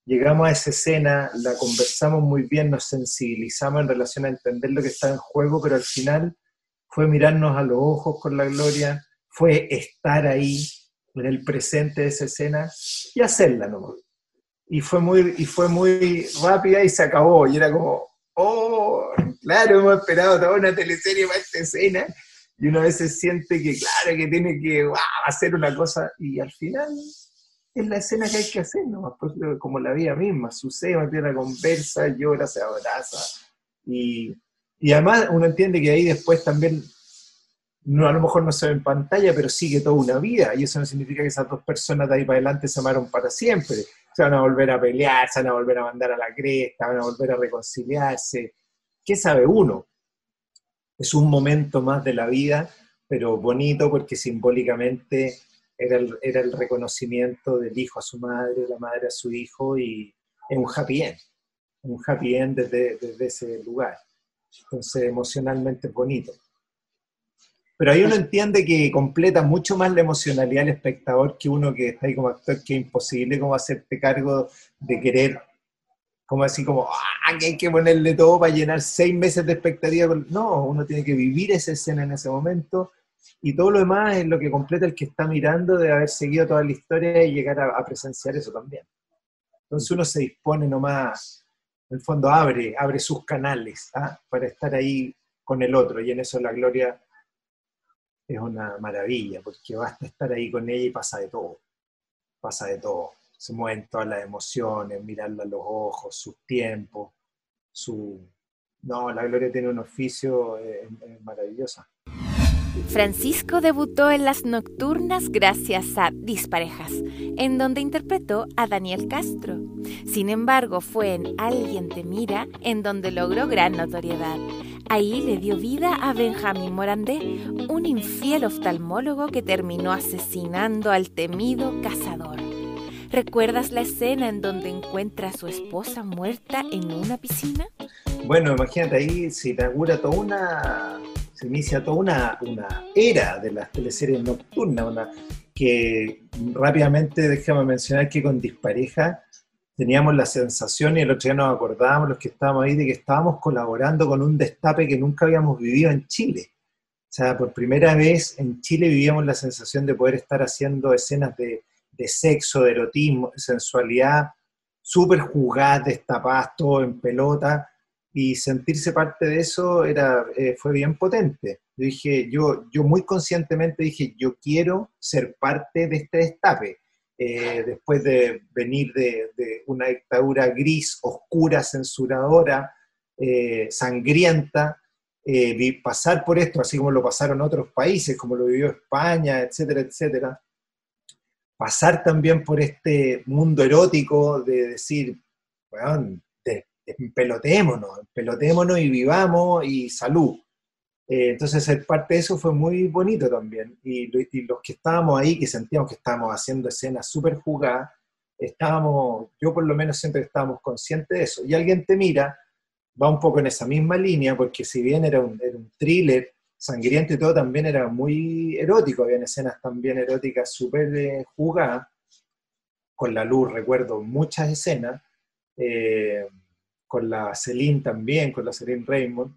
llegamos a esa escena, la conversamos muy bien, nos sensibilizamos en relación a entender lo que está en juego, pero al final fue mirarnos a los ojos con la gloria, fue estar ahí en el presente de esa escena y hacerla nomás. Y fue muy, y fue muy rápida y se acabó. Y era como, oh, claro, hemos esperado toda una teleserie para esta escena. Y uno a veces siente que, claro, que tiene que hacer una cosa. Y al final es la escena que hay que hacer, ¿no? Pues, como la vida misma, sucede, mantiene la conversa, llora, se abraza. Y, y, además uno entiende que ahí después también, no, a lo mejor no se ve en pantalla, pero sigue toda una vida. Y eso no significa que esas dos personas de ahí para adelante se amaron para siempre. Se van a volver a pelear, se van a volver a mandar a la cresta, van a volver a reconciliarse. ¿Qué sabe uno? Es un momento más de la vida, pero bonito porque simbólicamente era el, era el reconocimiento del hijo a su madre, la madre a su hijo, y es un happy end, un happy end desde, desde ese lugar. Entonces, emocionalmente es bonito. Pero ahí uno entiende que completa mucho más la emocionalidad del espectador que uno que está ahí como actor, que es imposible como hacerte cargo de querer, como así como, ah, que hay que ponerle todo para llenar seis meses de expectativa. No, uno tiene que vivir esa escena en ese momento y todo lo demás es lo que completa el que está mirando de haber seguido toda la historia y llegar a, presenciar eso también. Entonces uno se dispone nomás, en el fondo abre, abre sus canales ¿ah? para estar ahí con el otro y en eso la gloria es una maravilla, porque basta estar ahí con ella y pasa de todo, pasa de todo. Se mueven todas las emociones, mirarla a los ojos, sus tiempos, su... No, la gloria tiene un oficio eh, maravilloso. Francisco debutó en las nocturnas gracias a Disparejas, en donde interpretó a Daniel Castro. Sin embargo, fue en Alguien te mira en donde logró gran notoriedad. Ahí le dio vida a Benjamín Morandé, un infiel oftalmólogo que terminó asesinando al temido cazador. ¿Recuerdas la escena en donde encuentra a su esposa muerta en una piscina? Bueno, imagínate, ahí se inaugura toda una inicia toda una, era de las teleseries nocturnas, una, que rápidamente déjame mencionar que con Dispareja teníamos la sensación, y el otro día nos acordábamos los que estábamos ahí, de que estábamos colaborando con un destape que nunca habíamos vivido en Chile. O sea, por primera vez en Chile vivíamos la sensación de poder estar haciendo escenas de, de sexo, de erotismo, sensualidad, súper jugadas, destapadas, todo en pelota, y sentirse parte de eso era, eh, fue bien potente. Yo dije, yo, yo muy conscientemente dije, yo quiero ser parte de este destape. Eh, después de venir de, una dictadura gris, oscura, censuradora, eh, sangrienta, pasar por esto, así como lo pasaron otros países, como lo vivió España, etcétera, etcétera. Pasar también por este mundo erótico de decir, bueno, pelotémonos, pelotémonos y vivamos y salud. Eh, entonces, ser parte de eso fue muy bonito también. Y, los que estábamos ahí, que sentíamos que estábamos haciendo escenas súper jugadas, estábamos, yo por lo menos siempre estábamos conscientes de eso. Y alguien te mira, va un poco en esa misma línea, porque si bien era un, era thriller sangriento y todo, también era muy erótico, había escenas también eróticas súper eh, jugadas, con la luz recuerdo muchas escenas, eh, con la Celine también, con la Celine Raymond,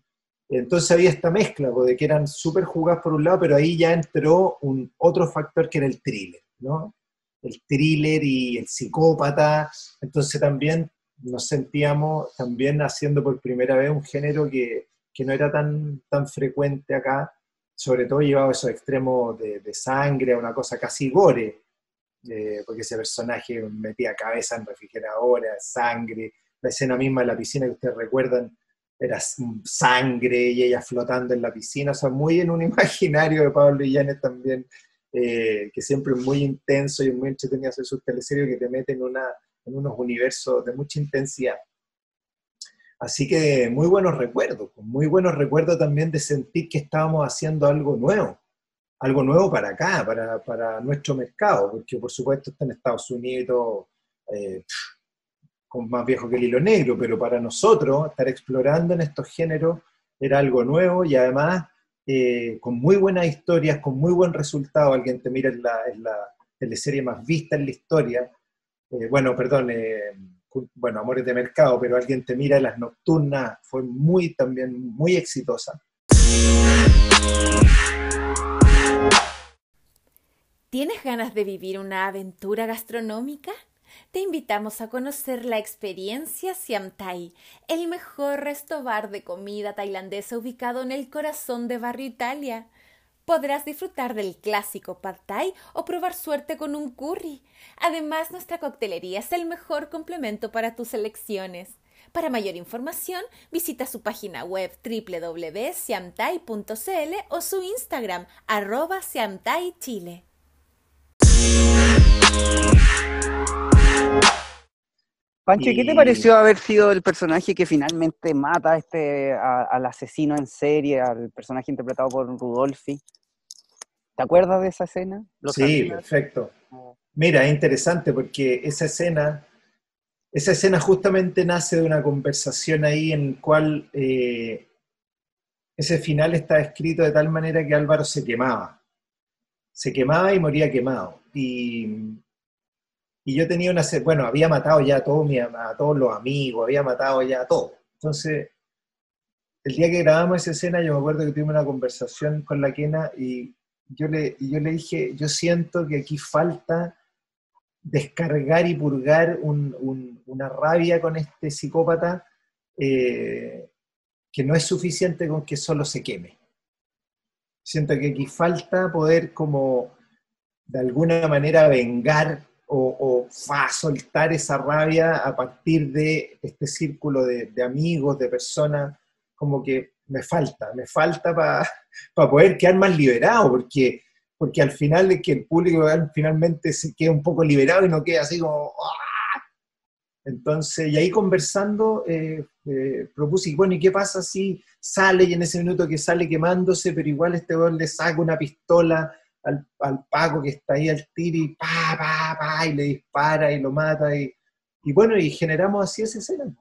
entonces había esta mezcla, de que eran súper jugadas por un lado, pero ahí ya entró un otro factor que era el thriller, ¿no? El thriller y el psicópata. Entonces también nos sentíamos también haciendo por primera vez un género que, no era tan, tan frecuente acá, sobre todo llevaba esos extremos de, sangre, a una cosa casi gore, eh, porque ese personaje metía cabeza en refrigeradora, sangre, la escena misma de la piscina que ustedes recuerdan, era sangre y ella flotando en la piscina, o sea, muy en un imaginario de Pablo Illanes también, eh, que siempre es muy intenso y muy entretenido hacer sus teleseries que te meten en, una, en unos universos de mucha intensidad. Así que muy buenos recuerdos, muy buenos recuerdos también de sentir que estábamos haciendo algo nuevo, algo nuevo para acá, para, para nuestro mercado, porque por supuesto está en Estados Unidos, eh, más viejo que el hilo negro, pero para nosotros estar explorando en estos géneros era algo nuevo y además eh, con muy buenas historias, con muy buen resultado. Alguien te mira en la, en la teleserie más vista en la historia. Eh, bueno, perdón, eh, bueno, Amores de Mercado, pero alguien te mira en las nocturnas, fue muy también muy exitosa. ¿Tienes ganas de vivir una aventura gastronómica? Te invitamos a conocer la experiencia Siam Thai, el mejor restobar de comida tailandesa ubicado en el corazón de Barrio Italia. Podrás disfrutar del clásico pad thai o probar suerte con un curry. Además, nuestra coctelería es el mejor complemento para tus elecciones. Para mayor información, visita su página web www.siamthai.cl o su Instagram arroba. Pancho, ¿qué te pareció haber sido el personaje que finalmente mata este, al asesino en serie, al personaje interpretado por Rudolfi? ¿Te acuerdas de esa escena? Sí, perfecto. Mira, es interesante porque esa escena, esa escena justamente nace de una conversación ahí en cual eh, ese final está escrito de tal manera que Álvaro se quemaba. Se quemaba y moría quemado. Y y yo tenía una, bueno, había matado ya a todos, a todos los amigos, había matado ya a todos. Entonces, el día que grabamos esa escena, yo me acuerdo que tuvimos una conversación con la Kena y yo le, yo le dije, yo siento que aquí falta descargar y purgar una rabia con este psicópata eh, que no es suficiente con que solo se queme. Siento que aquí falta poder como de alguna manera vengar o, o soltar esa rabia a partir de este círculo de, amigos, de personas, como que me falta, me falta para poder quedar más liberado, porque, porque al final es que el público finalmente se queda un poco liberado y no queda así como... ¡ah! Entonces, y ahí conversando, eh, eh, propuse, bueno, ¿y qué pasa si sale y en ese minuto que sale quemándose, pero igual este hombre le saca una pistola al, al, Paco que está ahí al tiro y pa, pa, pa, y le dispara y lo mata. Y, y bueno, y generamos así esa escena.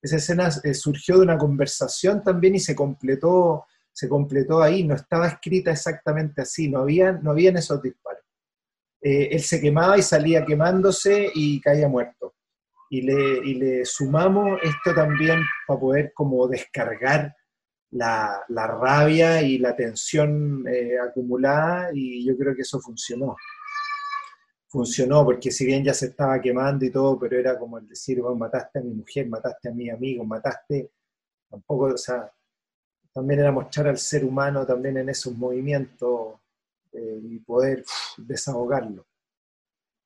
Esa escena eh, surgió de una conversación también y se completó, se completó ahí, no estaba escrita exactamente así, no habían, no habían esos disparos. Eh, él se quemaba y salía quemándose y caía muerto. Y le, y le sumamos esto también para poder como descargar la, rabia y la tensión eh, acumulada y yo creo que eso funcionó. Funcionó porque si bien ya se estaba quemando y todo, pero era como el decir, bueno, mataste a mi mujer, mataste a mi amigo, mataste, tampoco, o sea, también era mostrar al ser humano también en esos movimientos eh, y poder desahogarlo.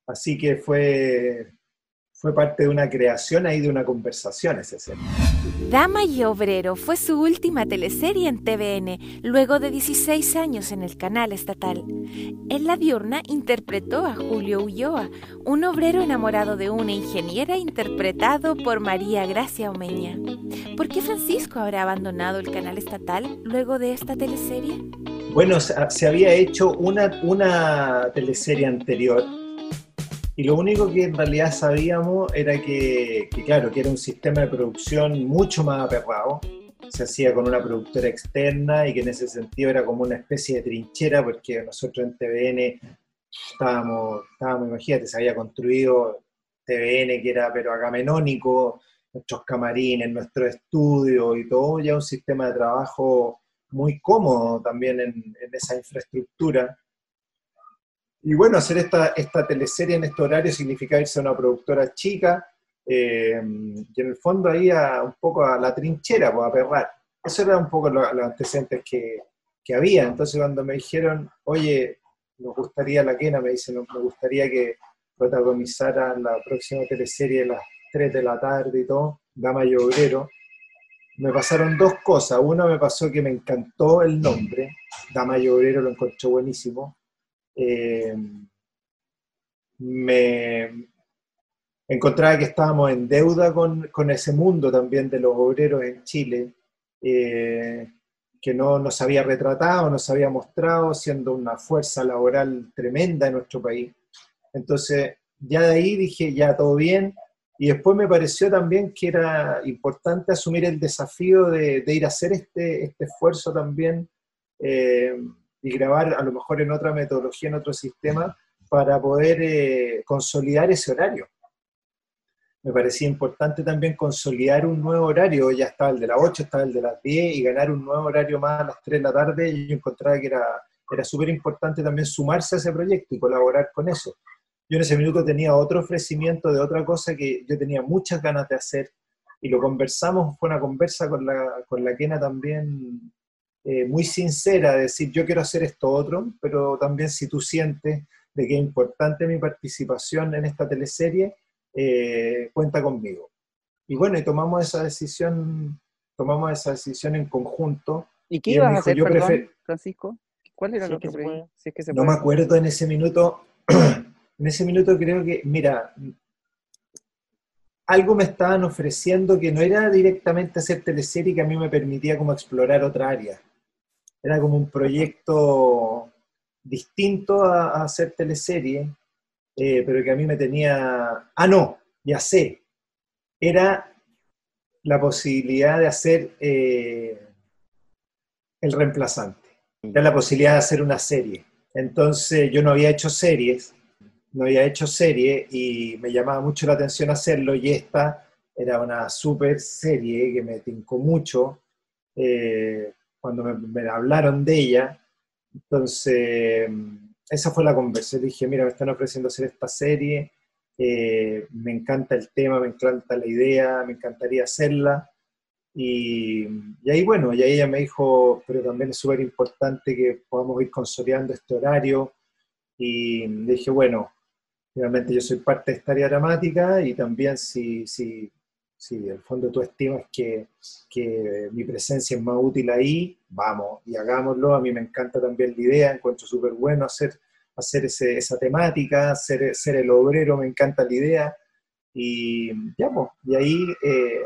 Así que fue, fue parte de una creación ahí, de una conversación ese ser. Dama y Obrero fue su última teleserie en TVN, luego de 16 años en el canal estatal. En la diurna interpretó a Julio Ulloa, un obrero enamorado de una ingeniera interpretado por María Gracia Omeña. ¿Por qué Francisco habrá abandonado el canal estatal luego de esta teleserie? Bueno, se había hecho una, una teleserie anterior y lo único que en realidad sabíamos era que, claro, que era un sistema de producción mucho más aperrado. Se hacía con una productora externa y que en ese sentido era como una especie de trinchera, porque nosotros en TVN estábamos, estábamos imagínate, se había construido TVN que era pero agamenónico, nuestros camarines, nuestro estudio y todo, ya un sistema de trabajo muy cómodo también en esa infraestructura y bueno, hacer esta, esta teleserie en este horario significa irse a una productora chica, eh, y en el fondo ahí a, un poco a la trinchera, pues, a perrar. Eso era un poco los antecedentes que, que, había. Entonces cuando me dijeron, oye, nos gustaría la quena, me dicen, me gustaría que protagonizaran la próxima teleserie a las 3 de la tarde y todo, Dama y Obrero, me pasaron dos cosas. Una me pasó que me encantó el nombre, Dama y Obrero lo encontré buenísimo. Eh, me encontraba que estábamos en deuda con, con, ese mundo también de los obreros en Chile, eh, que no nos había retratado, nos había mostrado siendo una fuerza laboral tremenda en nuestro país. Entonces, ya de ahí dije, ya todo bien, y después me pareció también que era importante asumir el desafío de, de ir a hacer este, este esfuerzo también. Eh, y grabar a lo mejor en otra metodología, en otro sistema, para poder eh, consolidar ese horario. Me parecía importante también consolidar un nuevo horario, ya estaba el de las 8, estaba el de las 10, y ganar un nuevo horario más a las 3 de la tarde, y yo encontraba que era, era súper importante también sumarse a ese proyecto y colaborar con eso. Yo en ese minuto tenía otro ofrecimiento de otra cosa que yo tenía muchas ganas de hacer, y lo conversamos, fue una conversa con la, con la Kena también eh, muy sincera, de decir yo quiero hacer esto otro, pero también si tú sientes de que es importante mi participación en esta teleserie, eh, cuenta conmigo. Y bueno, y tomamos esa decisión, tomamos esa decisión en conjunto. ¿Y qué ibas a hacer, perdón, Francisco? ¿Cuál era lo que, se No me acuerdo en ese minuto, en ese minuto creo que, mira, algo me estaban ofreciendo que no era directamente hacer teleserie que a mí me permitía como explorar otra área era como un proyecto distinto a, hacer teleserie, eh, pero que a mí me tenía, ah, no, ya sé, era la posibilidad de hacer eh, el reemplazante, era la posibilidad de hacer una serie. Entonces yo no había hecho series, no había hecho serie y me llamaba mucho la atención hacerlo y esta era una super serie que me tincó mucho. Eh, cuando me, hablaron de ella. Entonces, esa fue la conversación. Dije, mira, me están ofreciendo hacer esta serie, eh, me encanta el tema, me encanta la idea, me encantaría hacerla. Y, y, ahí, bueno, y ahí ella me dijo, pero también es súper importante que podamos ir consolidando este horario. Y dije, bueno, realmente yo soy parte de esta área dramática y también si, si si en el fondo tú estimas que, que, mi presencia es más útil ahí, vamos y hagámoslo. A mí me encanta también la idea, encuentro súper bueno hacer, hacer ese, esa temática, ser, ser el obrero, me encanta la idea. Y ya, pues, y ahí, eh,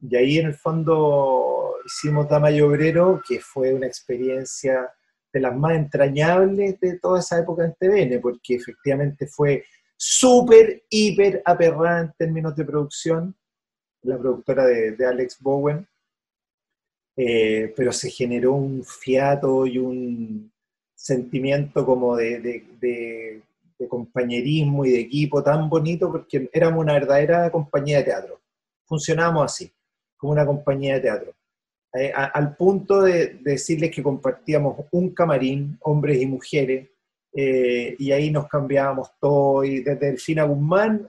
y ahí en el fondo hicimos Dama y Obrero, que fue una experiencia de las más entrañables de toda esa época en TVN, porque efectivamente fue súper, hiper aperrada en términos de producción la productora de, Alex Bowen, eh, pero se generó un fiato y un sentimiento como de, compañerismo y de equipo tan bonito porque éramos una verdadera compañía de teatro. Funcionábamos así, como una compañía de teatro. Eh, al punto de, decirles que compartíamos un camarín, hombres y mujeres, eh, y ahí nos cambiábamos todo, y desde el Fina Guzmán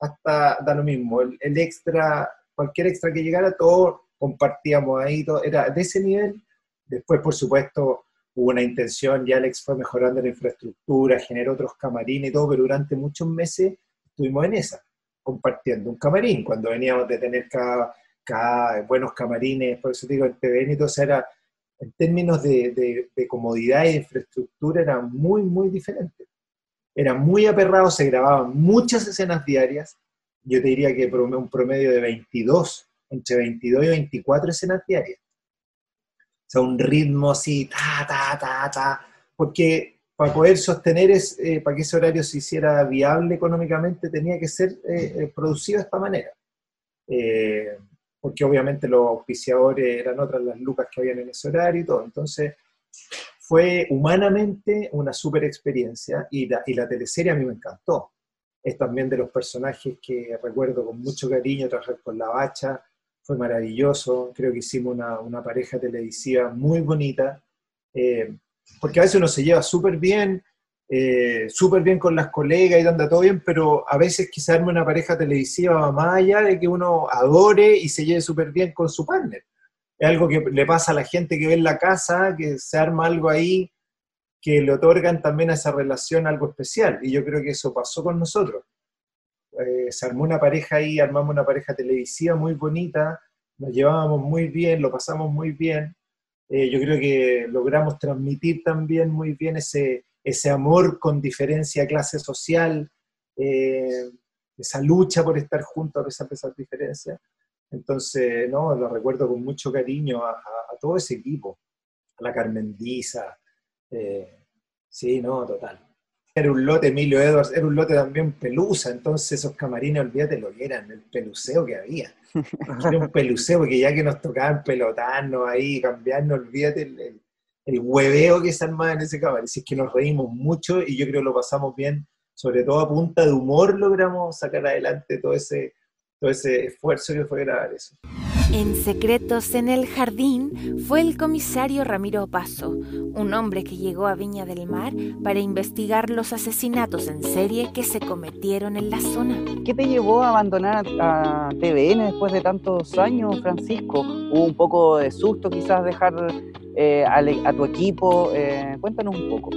hasta da lo mismo, el, extra, cualquier extra que llegara, todo compartíamos ahí, todo, era de ese nivel. Después, por supuesto, hubo una intención y Alex fue mejorando la infraestructura, generó otros camarines y todo, pero durante muchos meses estuvimos en esa. compartiendo un camarín, cuando veníamos de tener cada, cada buenos camarines, por eso digo, el TVN y todo eso era, en términos de, comodidad e infraestructura, era muy, muy diferente. Era muy aperrado, se grababan muchas escenas diarias, yo te diría que un promedio de 22, entre 22 y 24 escenas diarias. O sea, un ritmo así, ta, ta, ta, ta, porque para poder sostener, es, eh, para que ese horario se hiciera viable económicamente, tenía que ser eh, eh, producido de esta manera. porque obviamente los auspiciadores eran otras las lucas que habían en ese horario y todo. Entonces, fue humanamente una super experiencia y la, y la teleserie a mí me encantó. Es también de los personajes que recuerdo con mucho cariño, trabajar con la bacha, fue maravilloso, creo que hicimos una, una pareja televisiva muy bonita, eh, porque a veces uno se lleva súper bien, eh, súper bien con las colegas y anda todo bien, pero a veces se arme una pareja televisiva más allá de que uno adore y se lleve súper bien con su partner. Es algo que le pasa a la gente que ve en la casa, que se arma algo ahí que le otorgan también a esa relación algo especial. Y yo creo que eso pasó con nosotros. Eh, se armó una pareja ahí, armamos una pareja televisiva muy bonita, nos llevábamos muy bien, lo pasamos muy bien. Eh, yo creo que logramos transmitir también muy bien ese, ese amor con diferencia clase social, eh, esa lucha por estar juntos a pesar de esas diferencias. Entonces, no, lo recuerdo con mucho cariño a, todo ese equipo, a la Carmendiza. Sí, no, total era un lote, Emilio Edwards, era un lote también pelusa, entonces esos camarines, olvídate lo que eran, el peluceo que había. Era un peluceo, porque ya que nos tocaban pelotarnos ahí, cambiarnos, olvídate el, el, hueveo que se armaba en ese camarín. Así es que nos reímos mucho y yo creo que lo pasamos bien, sobre todo a punta de humor logramos sacar adelante todo ese, todo ese esfuerzo que fue grabar eso. En Secretos en el Jardín fue el comisario Ramiro Paso, un hombre que llegó a Viña del Mar para investigar los asesinatos en serie que se cometieron en la zona. ¿Qué te llevó a abandonar a TVN después de tantos años, Francisco? ¿Hubo un poco de susto quizás dejar eh, a, tu equipo? Eh, cuéntanos un poco.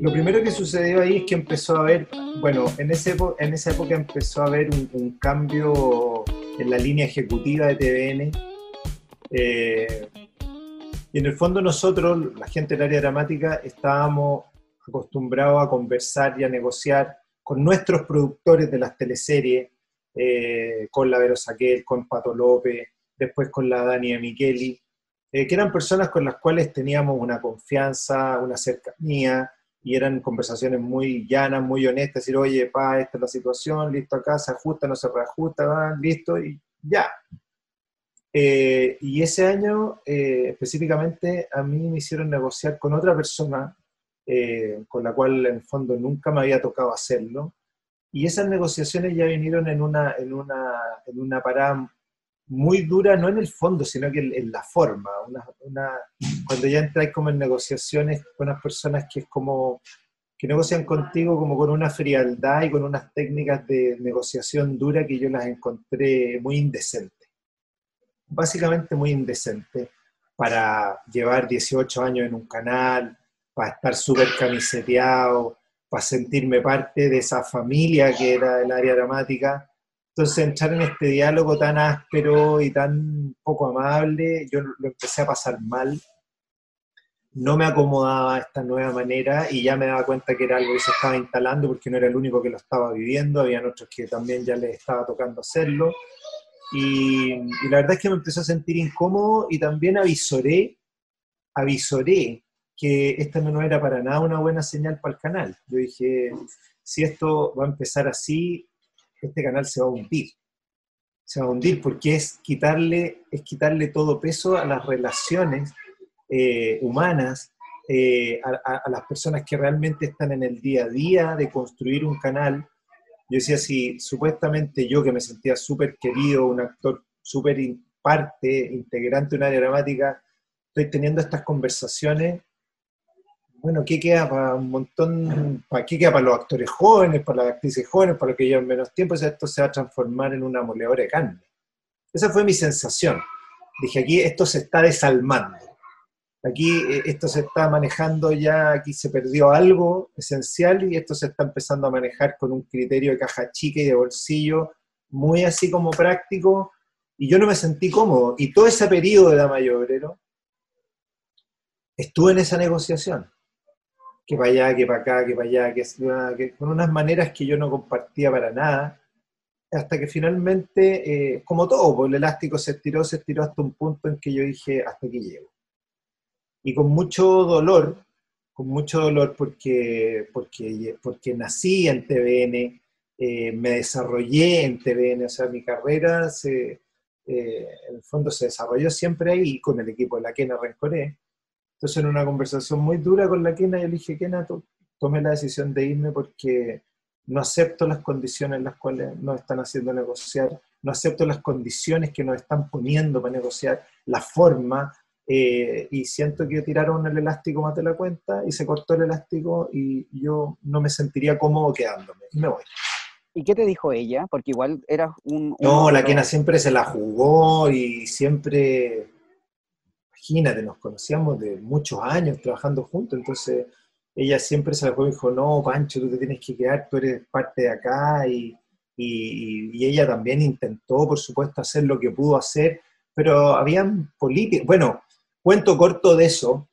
Lo primero que sucedió ahí es que empezó a haber, bueno, en, ese, en esa época empezó a haber un cambio en la línea ejecutiva de TVN. Eh, y en el fondo nosotros, la gente del área dramática, estábamos acostumbrados a conversar y a negociar con nuestros productores de las teleseries, eh, con la Vero Saquel, con Pato López, después con la Dani Micheli, eh, que eran personas con las cuales teníamos una confianza, una cercanía, y eran conversaciones muy llanas, muy honestas, decir, oye, pa, esta es la situación, listo acá, se ajusta, no se reajusta, va, listo, y ya. Eh, y ese año, eh, específicamente, a mí me hicieron negociar con otra persona, eh, con la cual en fondo nunca me había tocado hacerlo, y esas negociaciones ya vinieron en una, en una, en una parada muy dura, no en el fondo, sino que en, la forma. Una, cuando ya entráis como en negociaciones con unas personas que es como que negocian contigo como con una frialdad y con unas técnicas de negociación dura que yo las encontré muy indecentes. Básicamente muy indecentes para llevar 18 años en un canal, para estar súper camiseteado, para sentirme parte de esa familia que era el área dramática entonces, entrar en este diálogo tan áspero y tan poco amable, yo lo empecé a pasar mal. No me acomodaba a esta nueva manera y ya me daba cuenta que era algo que se estaba instalando porque no era el único que lo estaba viviendo, había otros que también ya les estaba tocando hacerlo. Y, y, la verdad es que me empezó a sentir incómodo y también avisoré, avisoré que esta no era para nada una buena señal para el canal. Yo dije, si esto va a empezar así, este canal se va a hundir. Se va a hundir porque es quitarle, es quitarle todo peso a las relaciones eh, humanas, eh, a, las personas que realmente están en el día a día de construir un canal. Yo decía, si supuestamente yo que me sentía súper querido, un actor súper parte, integrante de un área dramática, estoy teniendo estas conversaciones bueno, ¿qué queda para un montón, para qué queda para los actores jóvenes, para las actrices jóvenes, para los que llevan menos tiempo? esto se va a transformar en una moledora de carne. Esa fue mi sensación. Dije, aquí esto se está desalmando. Aquí eh, esto se está manejando ya, aquí se perdió algo esencial y esto se está empezando a manejar con un criterio de caja chica y de bolsillo muy así como práctico, y yo no me sentí cómodo. Y todo ese periodo de Dama y Obrero, estuve en esa negociación. Que para allá, que para acá, que para allá, que, con unas maneras que yo no compartía para nada, hasta que finalmente, eh, como todo, pues el elástico se estiró, se estiró hasta un punto en que yo dije, hasta aquí llego. Y con mucho dolor, con mucho dolor porque, porque, porque nací en TVN, eh, me desarrollé en TVN, o sea, mi carrera se, eh, en el fondo se desarrolló siempre ahí con el equipo de la Kena Rencoré. Entonces, en una conversación muy dura con la Kena, yo le dije, Kena, tomé la decisión de irme porque no acepto las condiciones en las cuales nos están haciendo negociar, no acepto las condiciones que nos están poniendo para negociar, la forma, eh, y siento que tiraron el elástico más de la cuenta y se cortó el elástico y yo no me sentiría cómodo quedándome y me voy. ¿Y qué te dijo ella? Porque igual era un... no, la Kena siempre se la jugó y siempre, imagínate, nos conocíamos de muchos años trabajando juntos, entonces ella siempre se la jugó y dijo, no, Pancho, tú te tienes que quedar, tú eres parte de acá y, y, ella también intentó, por supuesto, hacer lo que pudo hacer, pero habían políticas, bueno, cuento corto de eso,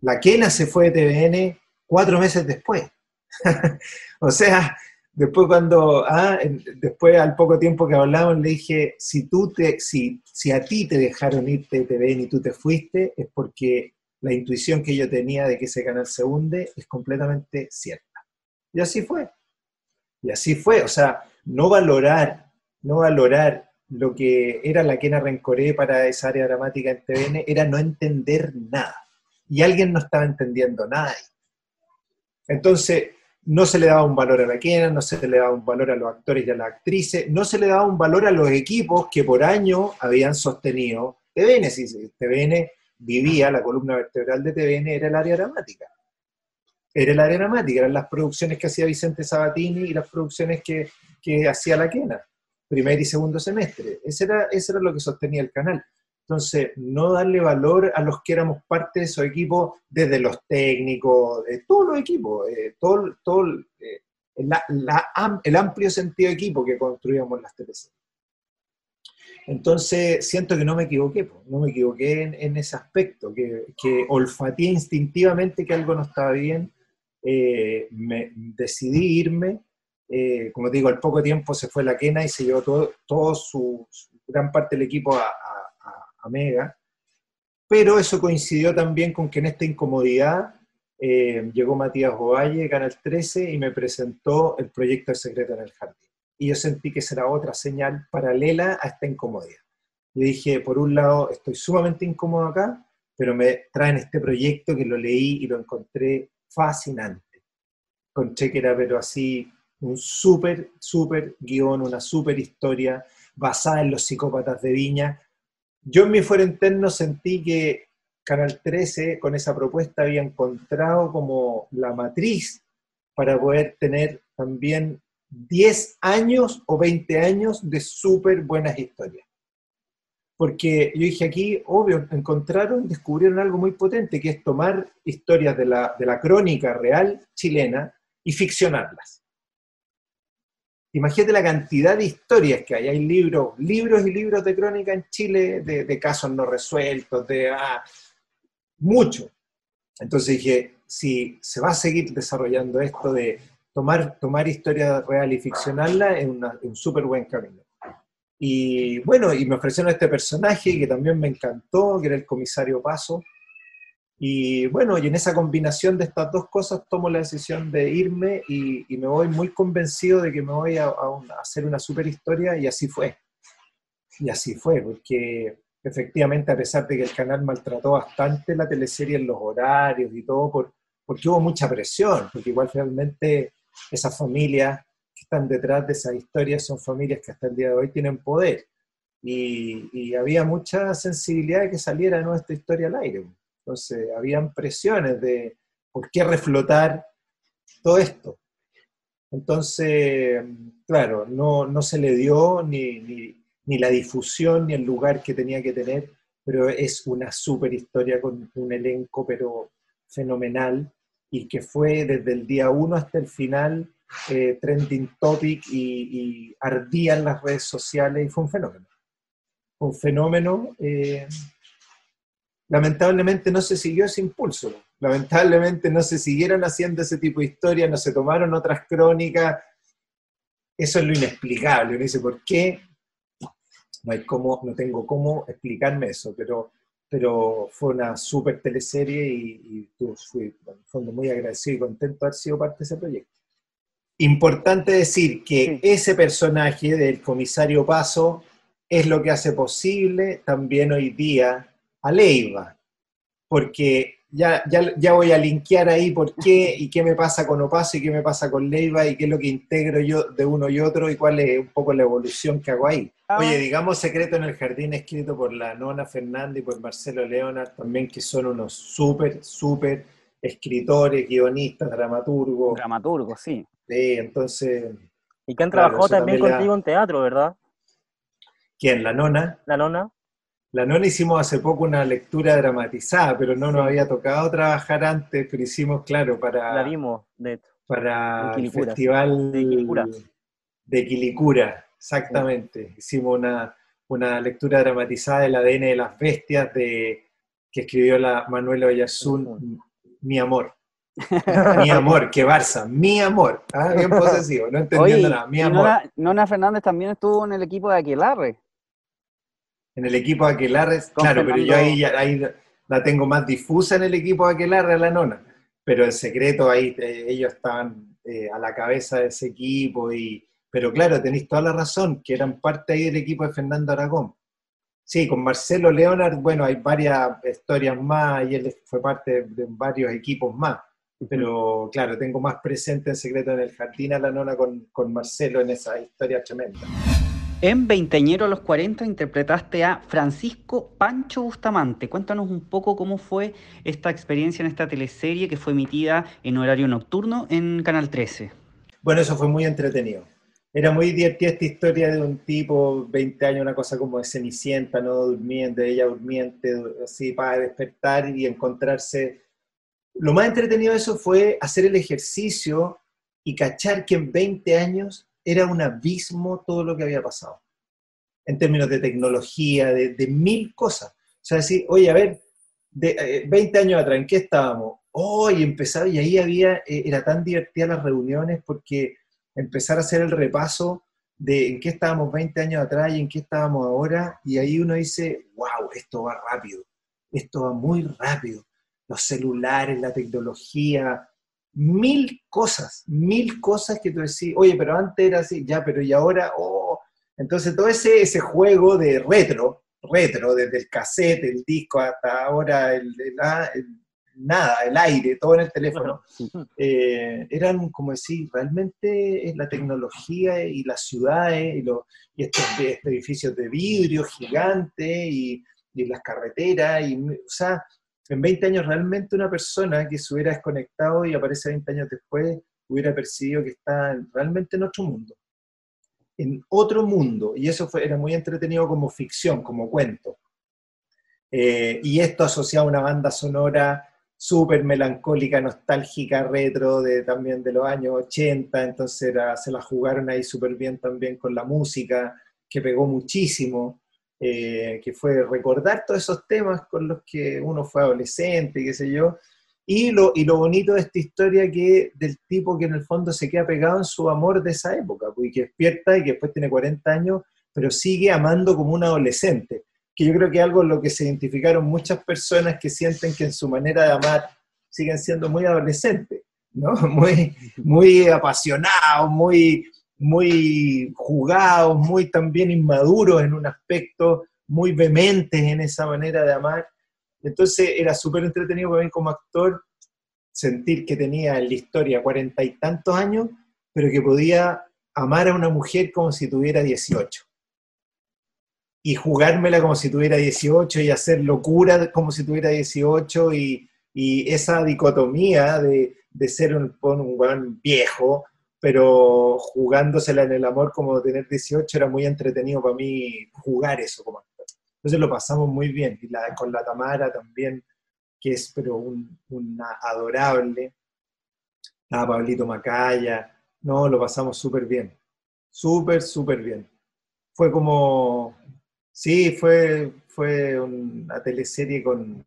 la Kena se fue de TVN cuatro meses después. o sea, Después cuando, ah, después al poco tiempo que hablamos, le dije, si, tú te, si, si a ti te dejaron irte de TVN y tú te fuiste, es porque la intuición que yo tenía de que ese canal se hunde es completamente cierta. Y así fue. Y así fue. O sea, no valorar, no valorar lo que era la Quena Rencoré para esa área dramática en TVN era no entender nada. Y alguien no estaba entendiendo nada. Entonces, no se le daba un valor a la quena, no se le daba un valor a los actores y a las actrices, no se le daba un valor a los equipos que por años habían sostenido TVN. Si TVN vivía, la columna vertebral de TVN era el área dramática. Era el área dramática, eran las producciones que hacía Vicente Sabatini y las producciones que, hacía la quena, primer y segundo semestre. Ese era, eso era lo que sostenía el canal. Entonces, no darle valor a los que éramos parte de esos equipos, desde los técnicos, de todos los equipos, eh, todo, todo eh, el amplio sentido de equipo que construíamos las teleseries. Entonces, siento que no me equivoqué, no me equivoqué en, ese aspecto, que, que, olfateé instintivamente que algo no estaba bien, eh, me, decidí irme, como digo, al poco tiempo se fue la quena y se llevó todo, todo su, gran parte del equipo a Mega, pero eso coincidió también con que en esta incomodidad eh, llegó Matías Ovalle, Canal 13, y me presentó el proyecto El Secreto en el Jardín. Y yo sentí que será otra señal paralela a esta incomodidad. Y dije, por un lado, estoy sumamente incómodo acá, pero me traen este proyecto que lo leí y lo encontré fascinante. Encontré que era, pero así, un súper, súper guion, una súper historia basada en los psicópatas de Viña, yo en mi fuero interno sentí que Canal 13 con esa propuesta había encontrado como la matriz para poder tener también 10 años o 20 años de súper buenas historias. Porque yo dije aquí, obvio, encontraron, descubrieron algo muy potente, que es tomar historias de la, de la crónica real chilena y ficcionarlas. Imagínate la cantidad de historias que hay. Hay libros, libros y libros de crónica en Chile de, casos no resueltos, de ah, mucho. Entonces dije, si se va a seguir desarrollando esto de tomar, tomar historia real y ficcionarla, es, un súper buen camino. Y bueno, y me ofrecieron este personaje que también me encantó, que era el comisario Paso, y bueno, y en esa combinación de estas dos cosas tomo la decisión de irme y, me voy muy convencido de que me voy a, hacer una super historia y así fue. Y así fue, porque efectivamente a pesar de que el canal maltrató bastante la teleserie en los horarios y todo, por, porque hubo mucha presión, porque igual realmente esas familias que están detrás de esas historias son familias que hasta el día de hoy tienen poder. Y, y había mucha sensibilidad de que saliera nuestra historia al aire. Entonces, habían presiones de por qué reflotar todo esto. Entonces, claro, no, se le dio ni, la difusión ni el lugar que tenía que tener, pero es una súper historia con un elenco, pero fenomenal, y que fue desde el día uno hasta el final eh, trending topic y, ardía en las redes sociales y fue un fenómeno. un fenómeno. Eh, lamentablemente no se siguió ese impulso. Lamentablemente no se siguieron haciendo ese tipo de historias, no se tomaron otras crónicas. Eso es lo inexplicable. Uno dice, ¿por qué? No, hay cómo, no tengo cómo explicarme eso, pero, pero fue una súper teleserie y, y fui, en fondo, muy agradecido y contento de haber sido parte de ese proyecto. Importante decir que ese personaje del comisario Paso es lo que hace posible también hoy día a Leiva, porque ya, ya, ya, voy a linkear ahí por qué y qué me pasa con Opaso y qué me pasa con Leiva y qué es lo que integro yo de uno y otro y cuál es un poco la evolución que hago ahí. Ah. Oye, digamos Secreto en el Jardín, escrito por la Nona Fernández y por Marcelo Leonard, también que son unos súper, súper escritores, guionistas, dramaturgos. Dramaturgos, sí. Sí, entonces... Y que han trabajado también, contigo en teatro, ¿verdad? ¿Quién? ¿La Nona? La Nona. La Nona hicimos hace poco una lectura dramatizada, pero no nos había tocado trabajar antes, pero hicimos, claro, para... La vimos, de Para el Festival de Quilicura. De Quilicura, exactamente. Hicimos una, una lectura dramatizada del ADN de las bestias de, que escribió la Manuela Oyarzún, Mi Amor. mi amor, que Barça, mi amor. ¿ah? Bien posesivo, no entendiendo nada, mi amor. Nona, Fernández también estuvo en el equipo de Aquilarre en el equipo de Aquelarre, claro, pero yo ahí, ahí, la tengo más difusa en el equipo de Aquelarre, la nona. Pero en secreto ahí eh, ellos estaban eh, a la cabeza de ese equipo. Y, pero claro, tenéis toda la razón, que eran parte ahí del equipo de Fernando Aragón. Sí, con Marcelo Leonard, bueno, hay varias historias más y él fue parte de, varios equipos más. Pero claro, tengo más presente en secreto en el jardín a la nona con, con Marcelo en esa historia tremenda. En Veinteñero a los 40 interpretaste a Francisco Pancho Bustamante. Cuéntanos un poco cómo fue esta experiencia en esta teleserie que fue emitida en horario nocturno en Canal 13. Bueno, eso fue muy entretenido. Era muy divertida esta historia de un tipo, 20 años, una cosa como de cenicienta, no durmiendo, ella durmiente, así para despertar y encontrarse. Lo más entretenido de eso fue hacer el ejercicio y cachar que en 20 años era un abismo todo lo que había pasado, en términos de tecnología, de, mil cosas. O sea, decir, oye, a ver, de, 20 eh, años atrás, ¿en qué estábamos? Hoy empezaba, y ahí había, eh, era tan divertida las reuniones porque empezar a hacer el repaso de en qué estábamos 20 años atrás y en qué estábamos ahora, y ahí uno dice, wow, esto va rápido, esto va muy rápido. Los celulares, la tecnología, mil cosas, mil cosas que tú decís, oye, pero antes era así, ya, pero y ahora, oh. Entonces todo ese, ese juego de retro, retro, desde el cassette, el disco hasta ahora, el, ah, nada, el aire, todo en el teléfono, eh, eran, como decir, realmente la tecnología y las ciudades y, y estos, edificios de vidrio gigantes y, y las carreteras, y, o sea, en 20 años realmente una persona que se hubiera desconectado y aparece 20 años después hubiera percibido que está realmente en otro mundo. En otro mundo. Y eso era muy entretenido como ficción, como cuento. Eh, y esto asociado a una banda sonora súper melancólica, nostálgica, retro, de, también de los años 80, entonces se la jugaron ahí súper bien también con la música, que pegó muchísimo. Eh, que fue recordar todos esos temas con los que uno fue adolescente, qué sé yo, y lo, y lo bonito de esta historia que del tipo que en el fondo se queda pegado en su amor de esa época, pues, y que despierta y que después tiene 40 años, pero sigue amando como un adolescente, que yo creo que es algo en lo que se identificaron muchas personas que sienten que en su manera de amar siguen siendo muy adolescentes, ¿no? Muy, muy apasionados, muy, muy jugados, muy también inmaduros en un aspecto, muy vehementes en esa manera de amar. Entonces era súper entretenido para como actor sentir que tenía en la historia cuarenta y tantos años, pero que podía amar a una mujer como si tuviera 18. Y jugármela como si tuviera 18 y hacer locura como si tuviera 18 y, y esa dicotomía de, de ser un, un buen viejo pero jugándosela en el amor como tener 18 era muy entretenido para mí jugar eso como actor. Entonces lo pasamos muy bien, y la, con la Tamara también, que es pero un, una adorable, estaba Pablito Macaya, No, lo pasamos súper bien. Súper, súper bien. Fue como, sí, fue, fue una teleserie con...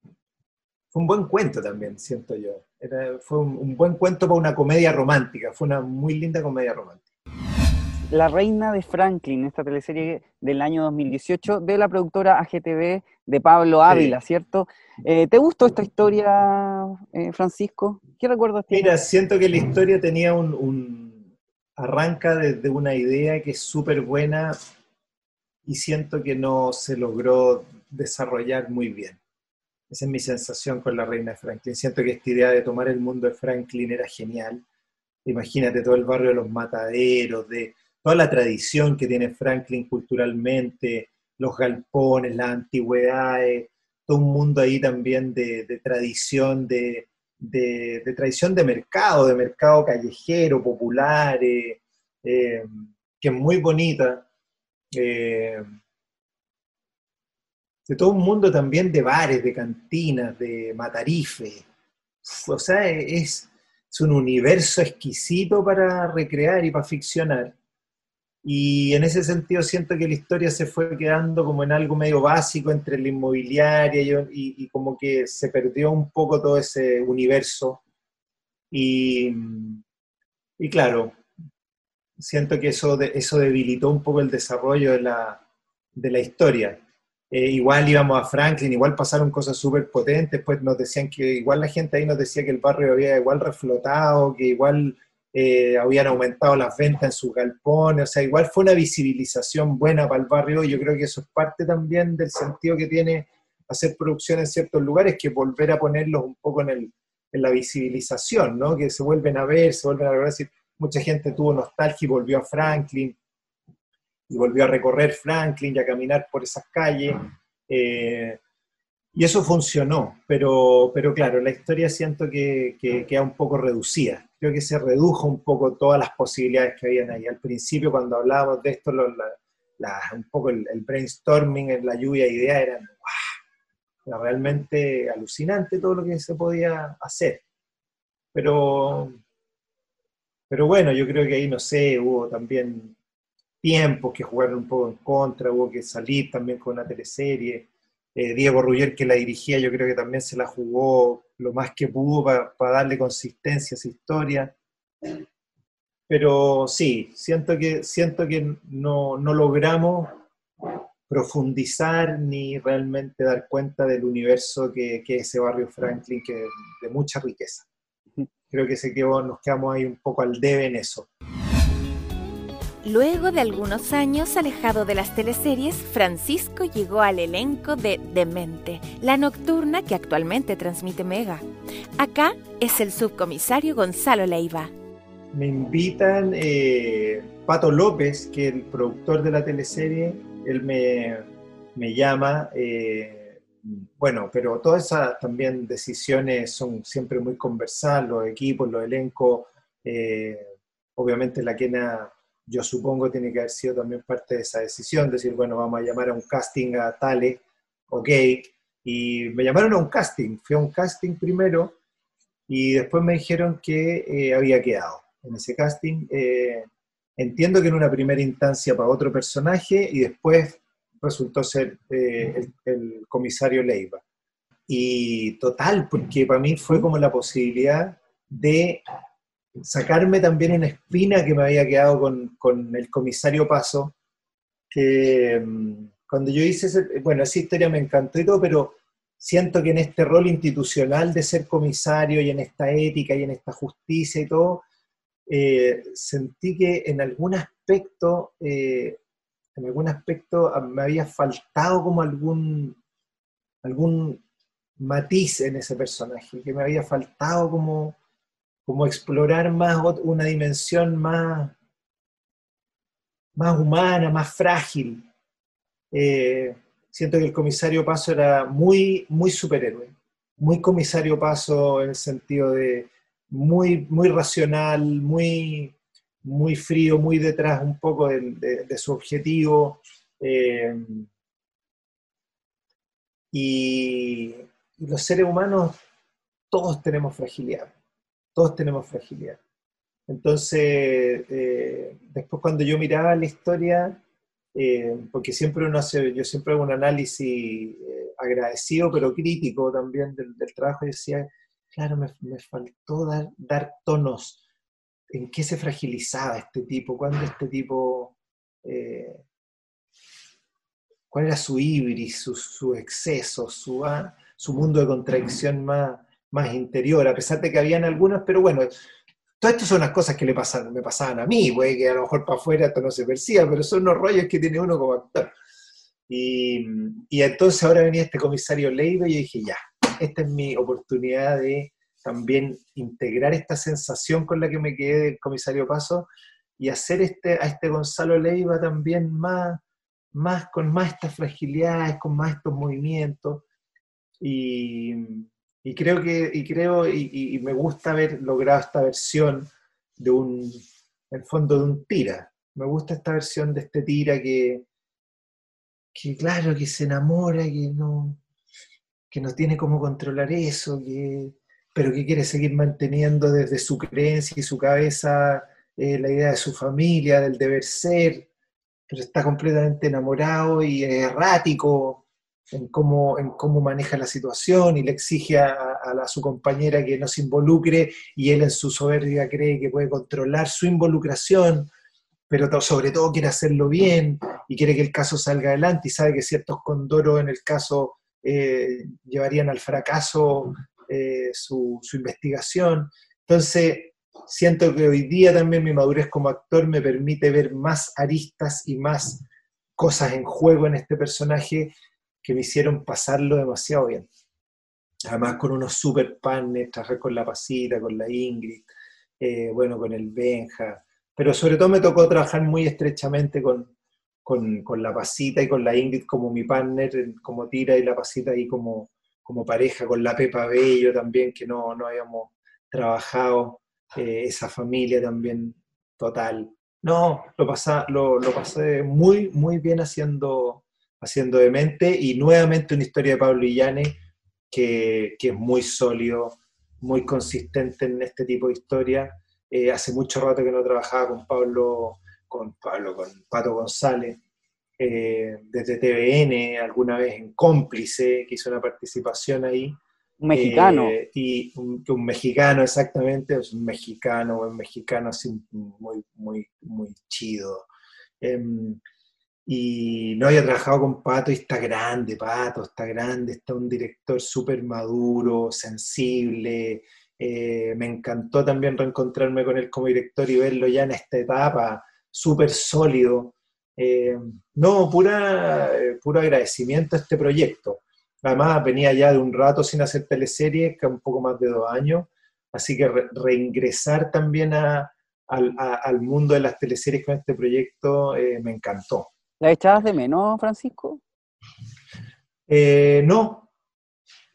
Fue un buen cuento también, siento yo. Fue un buen cuento para una comedia romántica. Fue una muy linda comedia romántica. La Reina de Franklin, esta teleserie del año 2018 de la productora AGTV de Pablo Ávila, ¿cierto? Eh, ¿Te gustó esta historia, eh, Francisco? ¿Qué recuerdos tienes? Mira, siento que la historia tenía un... arranca desde una idea que es súper buena y siento que no se logró desarrollar muy bien. Esa es mi sensación con la Reina de Franklin. Siento que esta idea de tomar el mundo de Franklin era genial. Imagínate todo el barrio de los mataderos, de toda la tradición que tiene Franklin culturalmente, los galpones, las antigüedades, todo un mundo ahí también de, tradición, de, tradición de mercado, de mercado callejero, popular, eh, que es muy bonita. Eh, de todo un mundo también de bares, de cantinas, de matarife. O sea, es, es un universo exquisito para recrear y para ficcionar. Y en ese sentido siento que la historia se fue quedando como en algo medio básico entre la inmobiliaria y, como que se perdió un poco todo ese universo. Y, y claro, siento que eso, eso debilitó un poco el desarrollo de la, de la historia. Eh, igual íbamos a Franklin, igual pasaron cosas súper potentes, pues nos decían que igual la gente ahí nos decía que el barrio había igual reflotado, que igual eh, habían aumentado las ventas en sus galpones, o sea, igual fue una visibilización buena para el barrio y yo creo que eso es parte también del sentido que tiene hacer producción en ciertos lugares, que volver a ponerlos un poco en, el, en la visibilización, ¿no? Que se vuelven a ver, se vuelven a ver, decir, mucha gente tuvo nostalgia y volvió a Franklin, y volvió a recorrer Franklin y a caminar por esas calles. Eh, y eso funcionó, pero, pero claro, la historia siento que, queda un poco reducida. Creo que se redujo un poco todas las posibilidades que habían ahí. Al principio, cuando hablábamos de esto, un poco el, brainstorming en la lluvia de ideas era, era realmente alucinante todo lo que se podía hacer. Pero, pero bueno, yo creo que ahí, no sé, hubo también tiempos que jugaron un poco en contra, hubo que salir también con una teleserie eh, Diego Ruggier, que la dirigía, yo creo que también se la jugó lo más que pudo para darle consistencia a esa historia. Pero sí, siento que, siento que no, logramos profundizar ni realmente dar cuenta del universo que, es ese barrio Franklin, que de mucha riqueza. Creo que se quedó, nos quedamos ahí un poco al debe en eso. Luego de algunos años alejado de las teleseries, Francisco llegó al elenco de Demente, la nocturna que actualmente transmite Mega. Acá es el subcomisario Gonzalo Leiva. Me invitan eh, Pato López, que es el productor de la teleserie, él me, llama. Eh, bueno, pero todas esas también decisiones son siempre muy conversadas, los equipos, los elencos. Eh, obviamente la quena yo supongo tiene que haber sido también parte de esa decisión, decir, bueno, vamos a llamar a un casting a Tale, ok, y me llamaron a un casting, fui a un casting primero y después me dijeron que eh, había quedado en ese casting. Eh, entiendo que en una primera instancia para otro personaje y después resultó ser eh, el, el, comisario Leiva. Y total, porque para mí fue como la posibilidad de sacarme también una espina que me había quedado con, el comisario Paso, que mm, cuando yo hice, ese, bueno, esa historia me encantó y todo, pero siento que en este rol institucional de ser comisario y en esta ética y en esta justicia y todo, eh, sentí que en algún aspecto, eh, en algún aspecto me había faltado como algún, algún matiz en ese personaje, que me había faltado como como explorar más una dimensión más, más humana, más frágil. Eh, siento que el comisario Paso era muy, muy superhéroe, muy comisario Paso en el sentido de muy, muy racional, muy, muy frío, muy detrás un poco de, su objetivo. Eh, y los seres humanos todos tenemos fragilidad todos tenemos fragilidad. Entonces, eh, después cuando yo miraba la historia, eh, porque siempre uno hace, yo siempre hago un análisis eh, agradecido, pero crítico también del, trabajo, y decía, claro, me, faltó dar, tonos, en qué se fragilizaba este tipo, cuándo este tipo, cuál era su ibris, su, exceso, ah, su mundo de contradicción más, más interior, a pesar de que habían algunas, pero bueno, Todas estas son las cosas que le pasan, me pasaban a mí, güey, que a lo mejor para afuera esto no se perciba, pero son los rollos que tiene uno como actor. Y, entonces ahora venía este comisario Leiva y yo dije, ya, esta es mi oportunidad de también integrar esta sensación con la que me quedé del comisario Paso y hacer este, a este Gonzalo Leiva también más, más con más estas fragilidades, con más estos movimientos. Y, y creo que, y creo, y, me gusta haber logrado esta versión de un, en el fondo, de un tira. Me gusta esta versión de este tira que, que claro, que se enamora, que no, que no tiene cómo controlar eso, que, pero que quiere seguir manteniendo desde su creencia y su cabeza eh, la idea de su familia, del deber ser, pero está completamente enamorado y errático, en cómo, en cómo maneja la situación y le exige a, su compañera que no se involucre y él en su soberbia cree que puede controlar su involucración, pero sobre todo quiere hacerlo bien y quiere que el caso salga adelante y sabe que ciertos condoros en el caso eh, llevarían al fracaso eh, su, su investigación. Entonces, siento que hoy día también mi madurez como actor me permite ver más aristas y más cosas en juego en este personaje que me hicieron pasarlo demasiado bien. Además con unos super panes, trabajé con la Pasita, con la Ingrid, eh, bueno, con el Benja, pero sobre todo me tocó trabajar muy estrechamente con, con, la Pasita y con la Ingrid como mi partner, como tira y la Pasita ahí como, como pareja, con la Pepa Bello también, que no, no habíamos trabajado, eh, esa familia también total. No, lo, lo, lo pasé muy, muy bien haciendo, haciendo de mente y nuevamente una historia de Pablo Illane que, que es muy sólido, muy consistente en este tipo de historia. Eh, hace mucho rato que no trabajaba con Pablo, con Pablo, con Pato González, eh, desde TVN, alguna vez en Cómplice, que hizo una participación ahí. Un mexicano. Eh, y un, mexicano, exactamente, es un mexicano, un mexicano así muy, muy, muy chido. Y no había trabajado con Pato y está grande, Pato, está grande, está un director súper maduro, sensible. Eh, me encantó también reencontrarme con él como director y verlo ya en esta etapa, súper sólido. Eh, no, pura, eh, puro agradecimiento a este proyecto. Además, venía ya de un rato sin hacer teleseries, que un poco más de dos años, así que reingresar también al, al, mundo de las teleseries con este proyecto me encantó. ¿La echabas de menos, Francisco? Eh, no,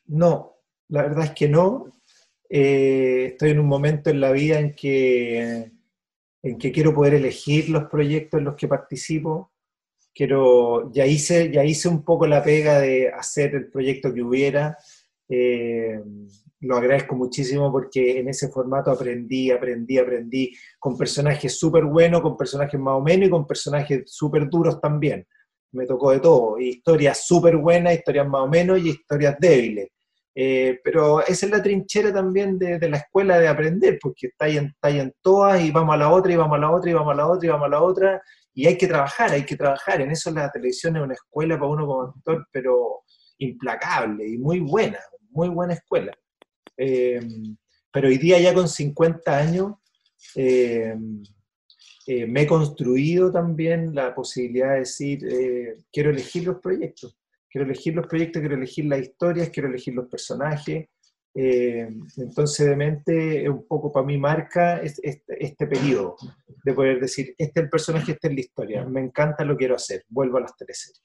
no, la verdad es que no. Eh, estoy en un momento en la vida en que, en que quiero poder elegir los proyectos en los que participo. Quiero, ya, hice, ya hice un poco la pega de hacer el proyecto que hubiera. Eh, lo agradezco muchísimo porque en ese formato aprendí, aprendí, aprendí con personajes súper buenos, con personajes más o menos y con personajes súper duros también. Me tocó de todo, historias súper buenas, historias más o menos y historias débiles. Eh, pero esa es la trinchera también de, la escuela de aprender, porque ahí en todas y vamos a la otra y vamos a la otra y vamos a la otra y vamos a la otra. Y hay que trabajar, hay que trabajar. En eso la televisión es una escuela para uno como actor, pero implacable y muy buena, muy buena escuela. Eh, pero hoy día ya con 50 años eh, eh, me he construido también la posibilidad de decir, quiero elegir los proyectos, quiero elegir los proyectos, quiero elegir las historias, quiero elegir los personajes. entonces, de mente, un poco para mí marca este, este, periodo de poder decir, este es el personaje, este es la historia, me encanta, lo quiero hacer, vuelvo a las teleseries.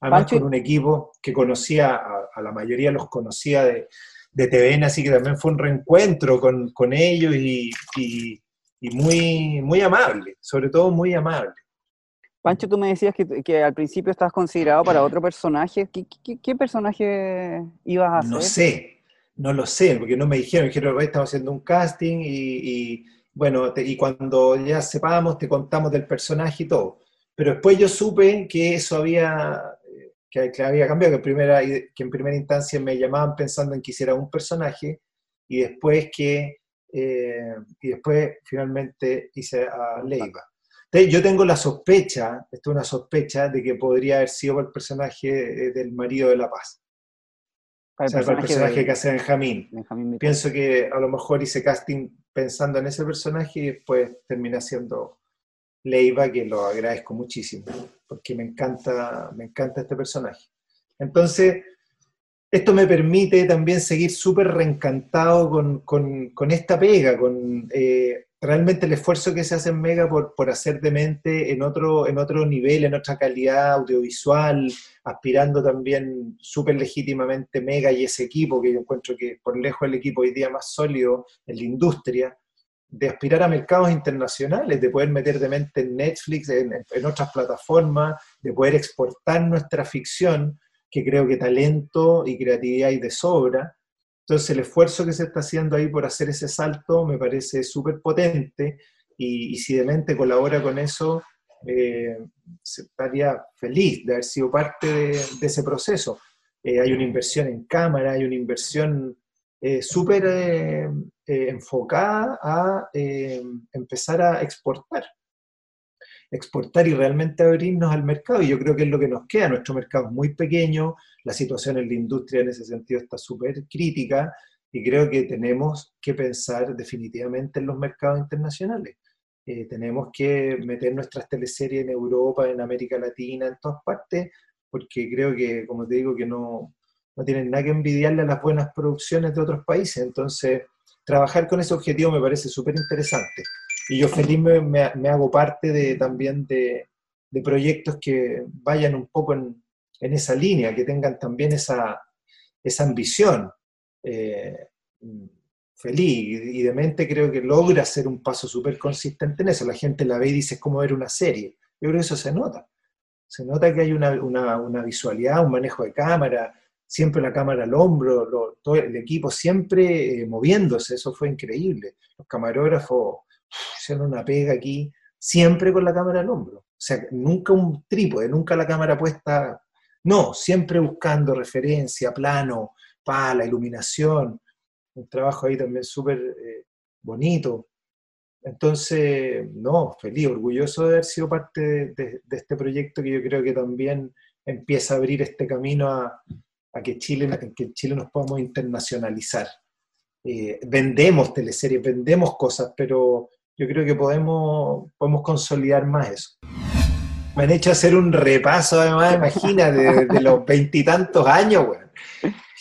Además, con un equipo que conocía, a la mayoría los conocía de, de TVN, así que también fue un reencuentro con, con ellos y, y, muy, muy amable, sobre todo muy amable. Pancho, tú me decías que, que al principio estabas considerado para otro personaje. ¿Qué, qué, personaje ibas a hacer? No sé, no lo sé, porque no me dijeron, me dijeron, estamos haciendo un casting y, bueno, y cuando ya sepamos, te contamos del personaje y todo. Pero después yo supe que eso había, que, había cambiado, que, primera, que en primera instancia me llamaban pensando en que hiciera un personaje, y después que, eh, y después finalmente hice a Leiva. Yo tengo la sospecha, esto es una sospecha, de que podría haber sido el personaje del marido de La Paz. El, personaje, que hace Benjamín. Pienso que a lo mejor hice casting pensando en ese personaje y después termina siendo Leiva, que lo agradezco muchísimo, porque me encanta, me encanta este personaje. Entonces, esto me permite también seguir súper reencantado con, con, esta pega, con eh, realmente el esfuerzo que se hace en Mega por, por hacer de mente en otro, en otro nivel, en otra calidad audiovisual, aspirando también súper legítimamente Mega y ese equipo, que yo encuentro que por lejos el equipo hoy día más sólido en la industria, de aspirar a mercados internacionales, de poder meter de mente en Netflix, en, otras plataformas, de poder exportar nuestra ficción que creo que talento y creatividad hay de sobra. Entonces el esfuerzo que se está haciendo ahí por hacer ese salto me parece súper potente y, si Demente colabora con eso, eh, estaría feliz de haber sido parte de, ese proceso. Eh, hay una inversión en cámara, hay una inversión eh, súper eh, enfocada a empezar a exportar exportar y realmente abrirnos al mercado. Y yo creo que es lo que nos queda. Nuestro mercado es muy pequeño, la situación en la industria en ese sentido está súper crítica y creo que tenemos que pensar definitivamente en los mercados internacionales. Eh, tenemos que meter nuestras teleseries en Europa, en América Latina, en todas partes, porque creo que, como te digo, que no, no tienen nada que envidiarle a las buenas producciones de otros países. Entonces, trabajar con ese objetivo me parece súper interesante y yo feliz me, hago parte de, también de, proyectos que vayan un poco en, esa línea, que tengan también esa, esa ambición. Eh, feliz y de mente creo que logra hacer un paso súper consistente en eso. La gente la ve y dice es como ver una serie. Yo creo que eso se nota. Se nota que hay una, visualidad, un manejo de cámara, siempre la cámara al hombro, todo el equipo siempre eh, moviéndose, eso fue increíble. Los camarógrafos hicieron una pega aquí, siempre con la cámara al hombro. O sea, nunca un trípode, nunca la cámara puesta. No, siempre buscando referencia, plano, pala, iluminación. Un trabajo ahí también súper eh, bonito. Entonces, no, feliz, orgulloso de haber sido parte de, este proyecto que yo creo que también empieza a abrir este camino a, que, Chile, que Chile nos podamos internacionalizar. Eh, vendemos teleseries, vendemos cosas, pero yo creo que podemos, podemos consolidar más eso. Me han hecho hacer un repaso, además, imagina, de, los veintitantos años, güey.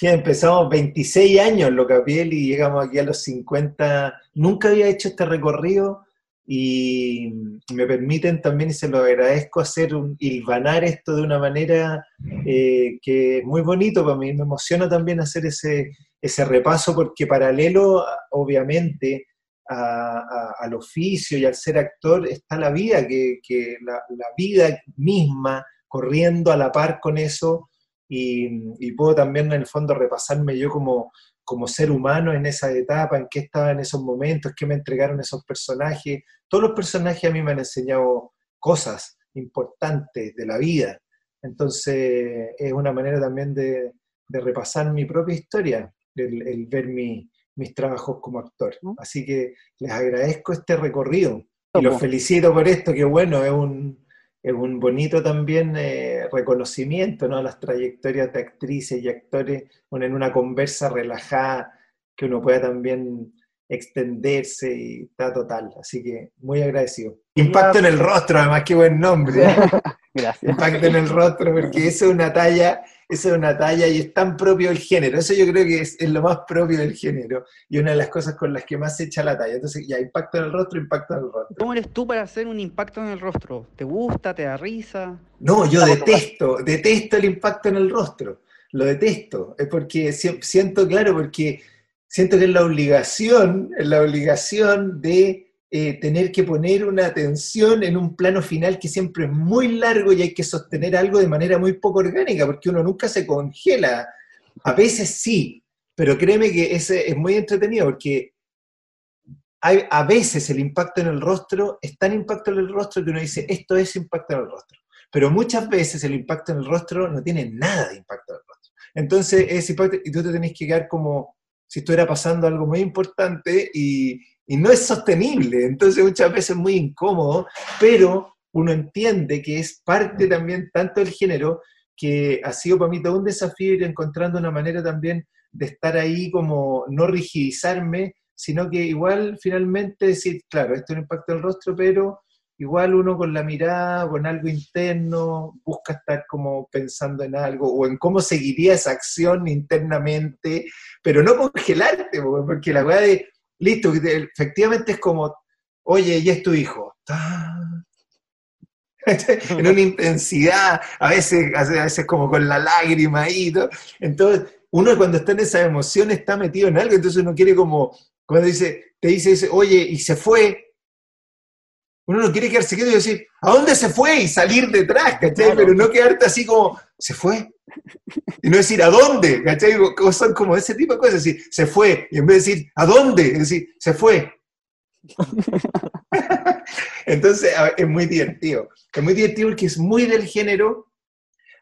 empezamos 26 años en Locapiel y llegamos aquí a los 50. Nunca había hecho este recorrido y me permiten también, y se lo agradezco, hacer un, hilvanar esto de una manera eh, que es muy bonito para mí. Me emociona también hacer ese, ese repaso porque paralelo, obviamente, al oficio y al ser actor está la vida, que, la, vida misma corriendo a la par con eso y, puedo también en el fondo repasarme yo como, como ser humano en esa etapa, en qué estaba en esos momentos, qué me entregaron esos personajes. Todos los personajes a mí me han enseñado cosas importantes de la vida. Entonces es una manera también de, repasar mi propia historia, el ver mi, mis trabajos como actor. Así que les agradezco este recorrido y los felicito por esto, que bueno, es un, es un bonito también eh, reconocimiento ¿no? a las trayectorias de actrices y actores en una conversa relajada que uno pueda también extenderse y está total. Así que muy agradecido. Impacto en el rostro, además, qué buen nombre. Gracias. Impacto en el rostro, porque eso es una talla esa es una talla y es tan propio del género. Eso yo creo que es, lo más propio del género y una de las cosas con las que más se echa la talla. Entonces, ya, impacto en el rostro, impacto en el rostro. ¿Cómo eres tú para hacer un impacto en el rostro? ¿Te gusta? ¿Te da risa? No, yo detesto, detesto el impacto en el rostro. Lo detesto. Es porque siento, claro, porque siento que es la obligación, es la obligación de eh, tener que poner una atención en un plano final que siempre es muy largo y hay que sostener algo de manera muy poco orgánica, porque uno nunca se congela. A veces sí, pero créeme que ese es muy entretenido, porque hay, a veces el impacto en el rostro es tan impacto en el rostro que uno dice, esto es impacto en el rostro. Pero muchas veces el impacto en el rostro no tiene nada de impacto en el rostro. Entonces, ese impacto, y tú te tenés que quedar como si estuviera pasando algo muy importante y, y no es sostenible. Entonces, muchas veces es muy incómodo, pero uno entiende que es parte también tanto del género que ha sido para mí todo un desafío ir encontrando una manera también de estar ahí como no rigidizarme, sino que igual finalmente decir, claro, esto no impacta el rostro, pero igual uno con la mirada, con algo interno, busca estar como pensando en algo o en cómo seguiría esa acción internamente, pero no congelarte, porque la verdad de, listo, efectivamente es como, oye, ya es tu hijo. en una intensidad, a veces, a veces como con la lágrima ahí, todo. entonces uno cuando está en esa emoción está metido en algo, entonces uno quiere como, cuando dice, te dice, oye, y se fue, uno no quiere quedarse quieto y decir, ¿a dónde se fue? Y salir detrás, ¿cachai? Pero no quedarte así como, ¿se fue? Y no decir, ¿a dónde? ¿cachai? Son como ese tipo de cosas, decir, se fue. Y en vez de decir, ¿a dónde? Es decir, se fue. Entonces, es muy divertido. Es muy divertido porque es muy del género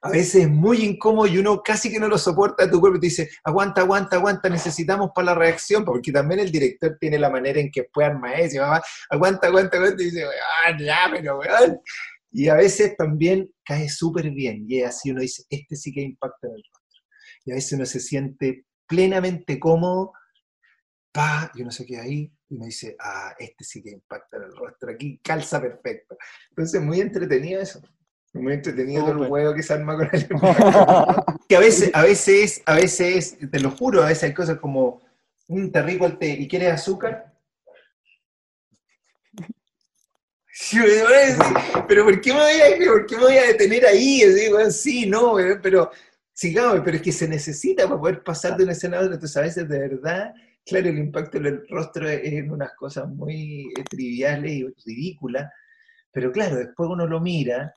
a veces es muy incómodo y uno casi que no lo soporta tu cuerpo y te dice, aguanta, aguanta, aguanta, necesitamos para la reacción, porque también el director tiene la manera en que puedan maestro, aguanta, aguanta, aguanta, y dice, ah, ya, pero weón. Y a veces también cae súper bien, y así uno dice, este sí que impacta en el rostro. Y a veces uno se siente plenamente cómodo, pa, y uno se queda ahí, y me dice, ah, este sí que impacta en el rostro, aquí calza perfecto. Entonces, muy entretenido eso. Muy entretenido todo el juego que se arma con el Que a veces, a veces, a veces, te lo juro, a veces hay cosas como, un te rico el té, ¿y quieres azúcar? pero ¿por qué me voy a, por qué me voy a detener ahí? sí, no, pero sigamos, pero es que se necesita para poder pasar de una escena a otra. Entonces, a veces, de verdad, claro, el impacto en el rostro es en unas cosas muy triviales y ridículas, pero claro, después uno lo mira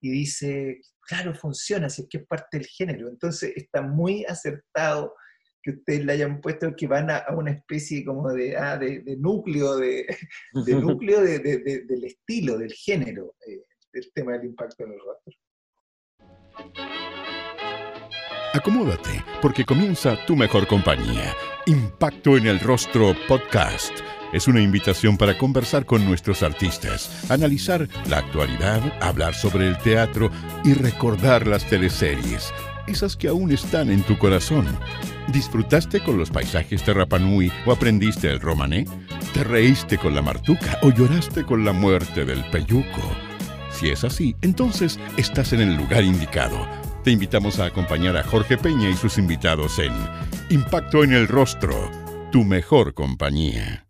y dice, claro, funciona, si es que es parte del género. Entonces está muy acertado que ustedes le hayan puesto que van a, una especie como de, ah, de, núcleo, de, núcleo del estilo, del género, eh, del tema del impacto en el rostro. Acomódate, porque comienza tu mejor compañía. Impacto en el Rostro Podcast es una invitación para conversar con nuestros artistas, analizar la actualidad, hablar sobre el teatro y recordar las teleseries, esas que aún están en tu corazón. ¿Disfrutaste con los paisajes de Rapanui o aprendiste el romané? ¿Te reíste con la martuca o lloraste con la muerte del peyuco? Si es así, entonces estás en el lugar indicado. Te invitamos a acompañar a Jorge Peña y sus invitados en Impacto en el Rostro, tu mejor compañía.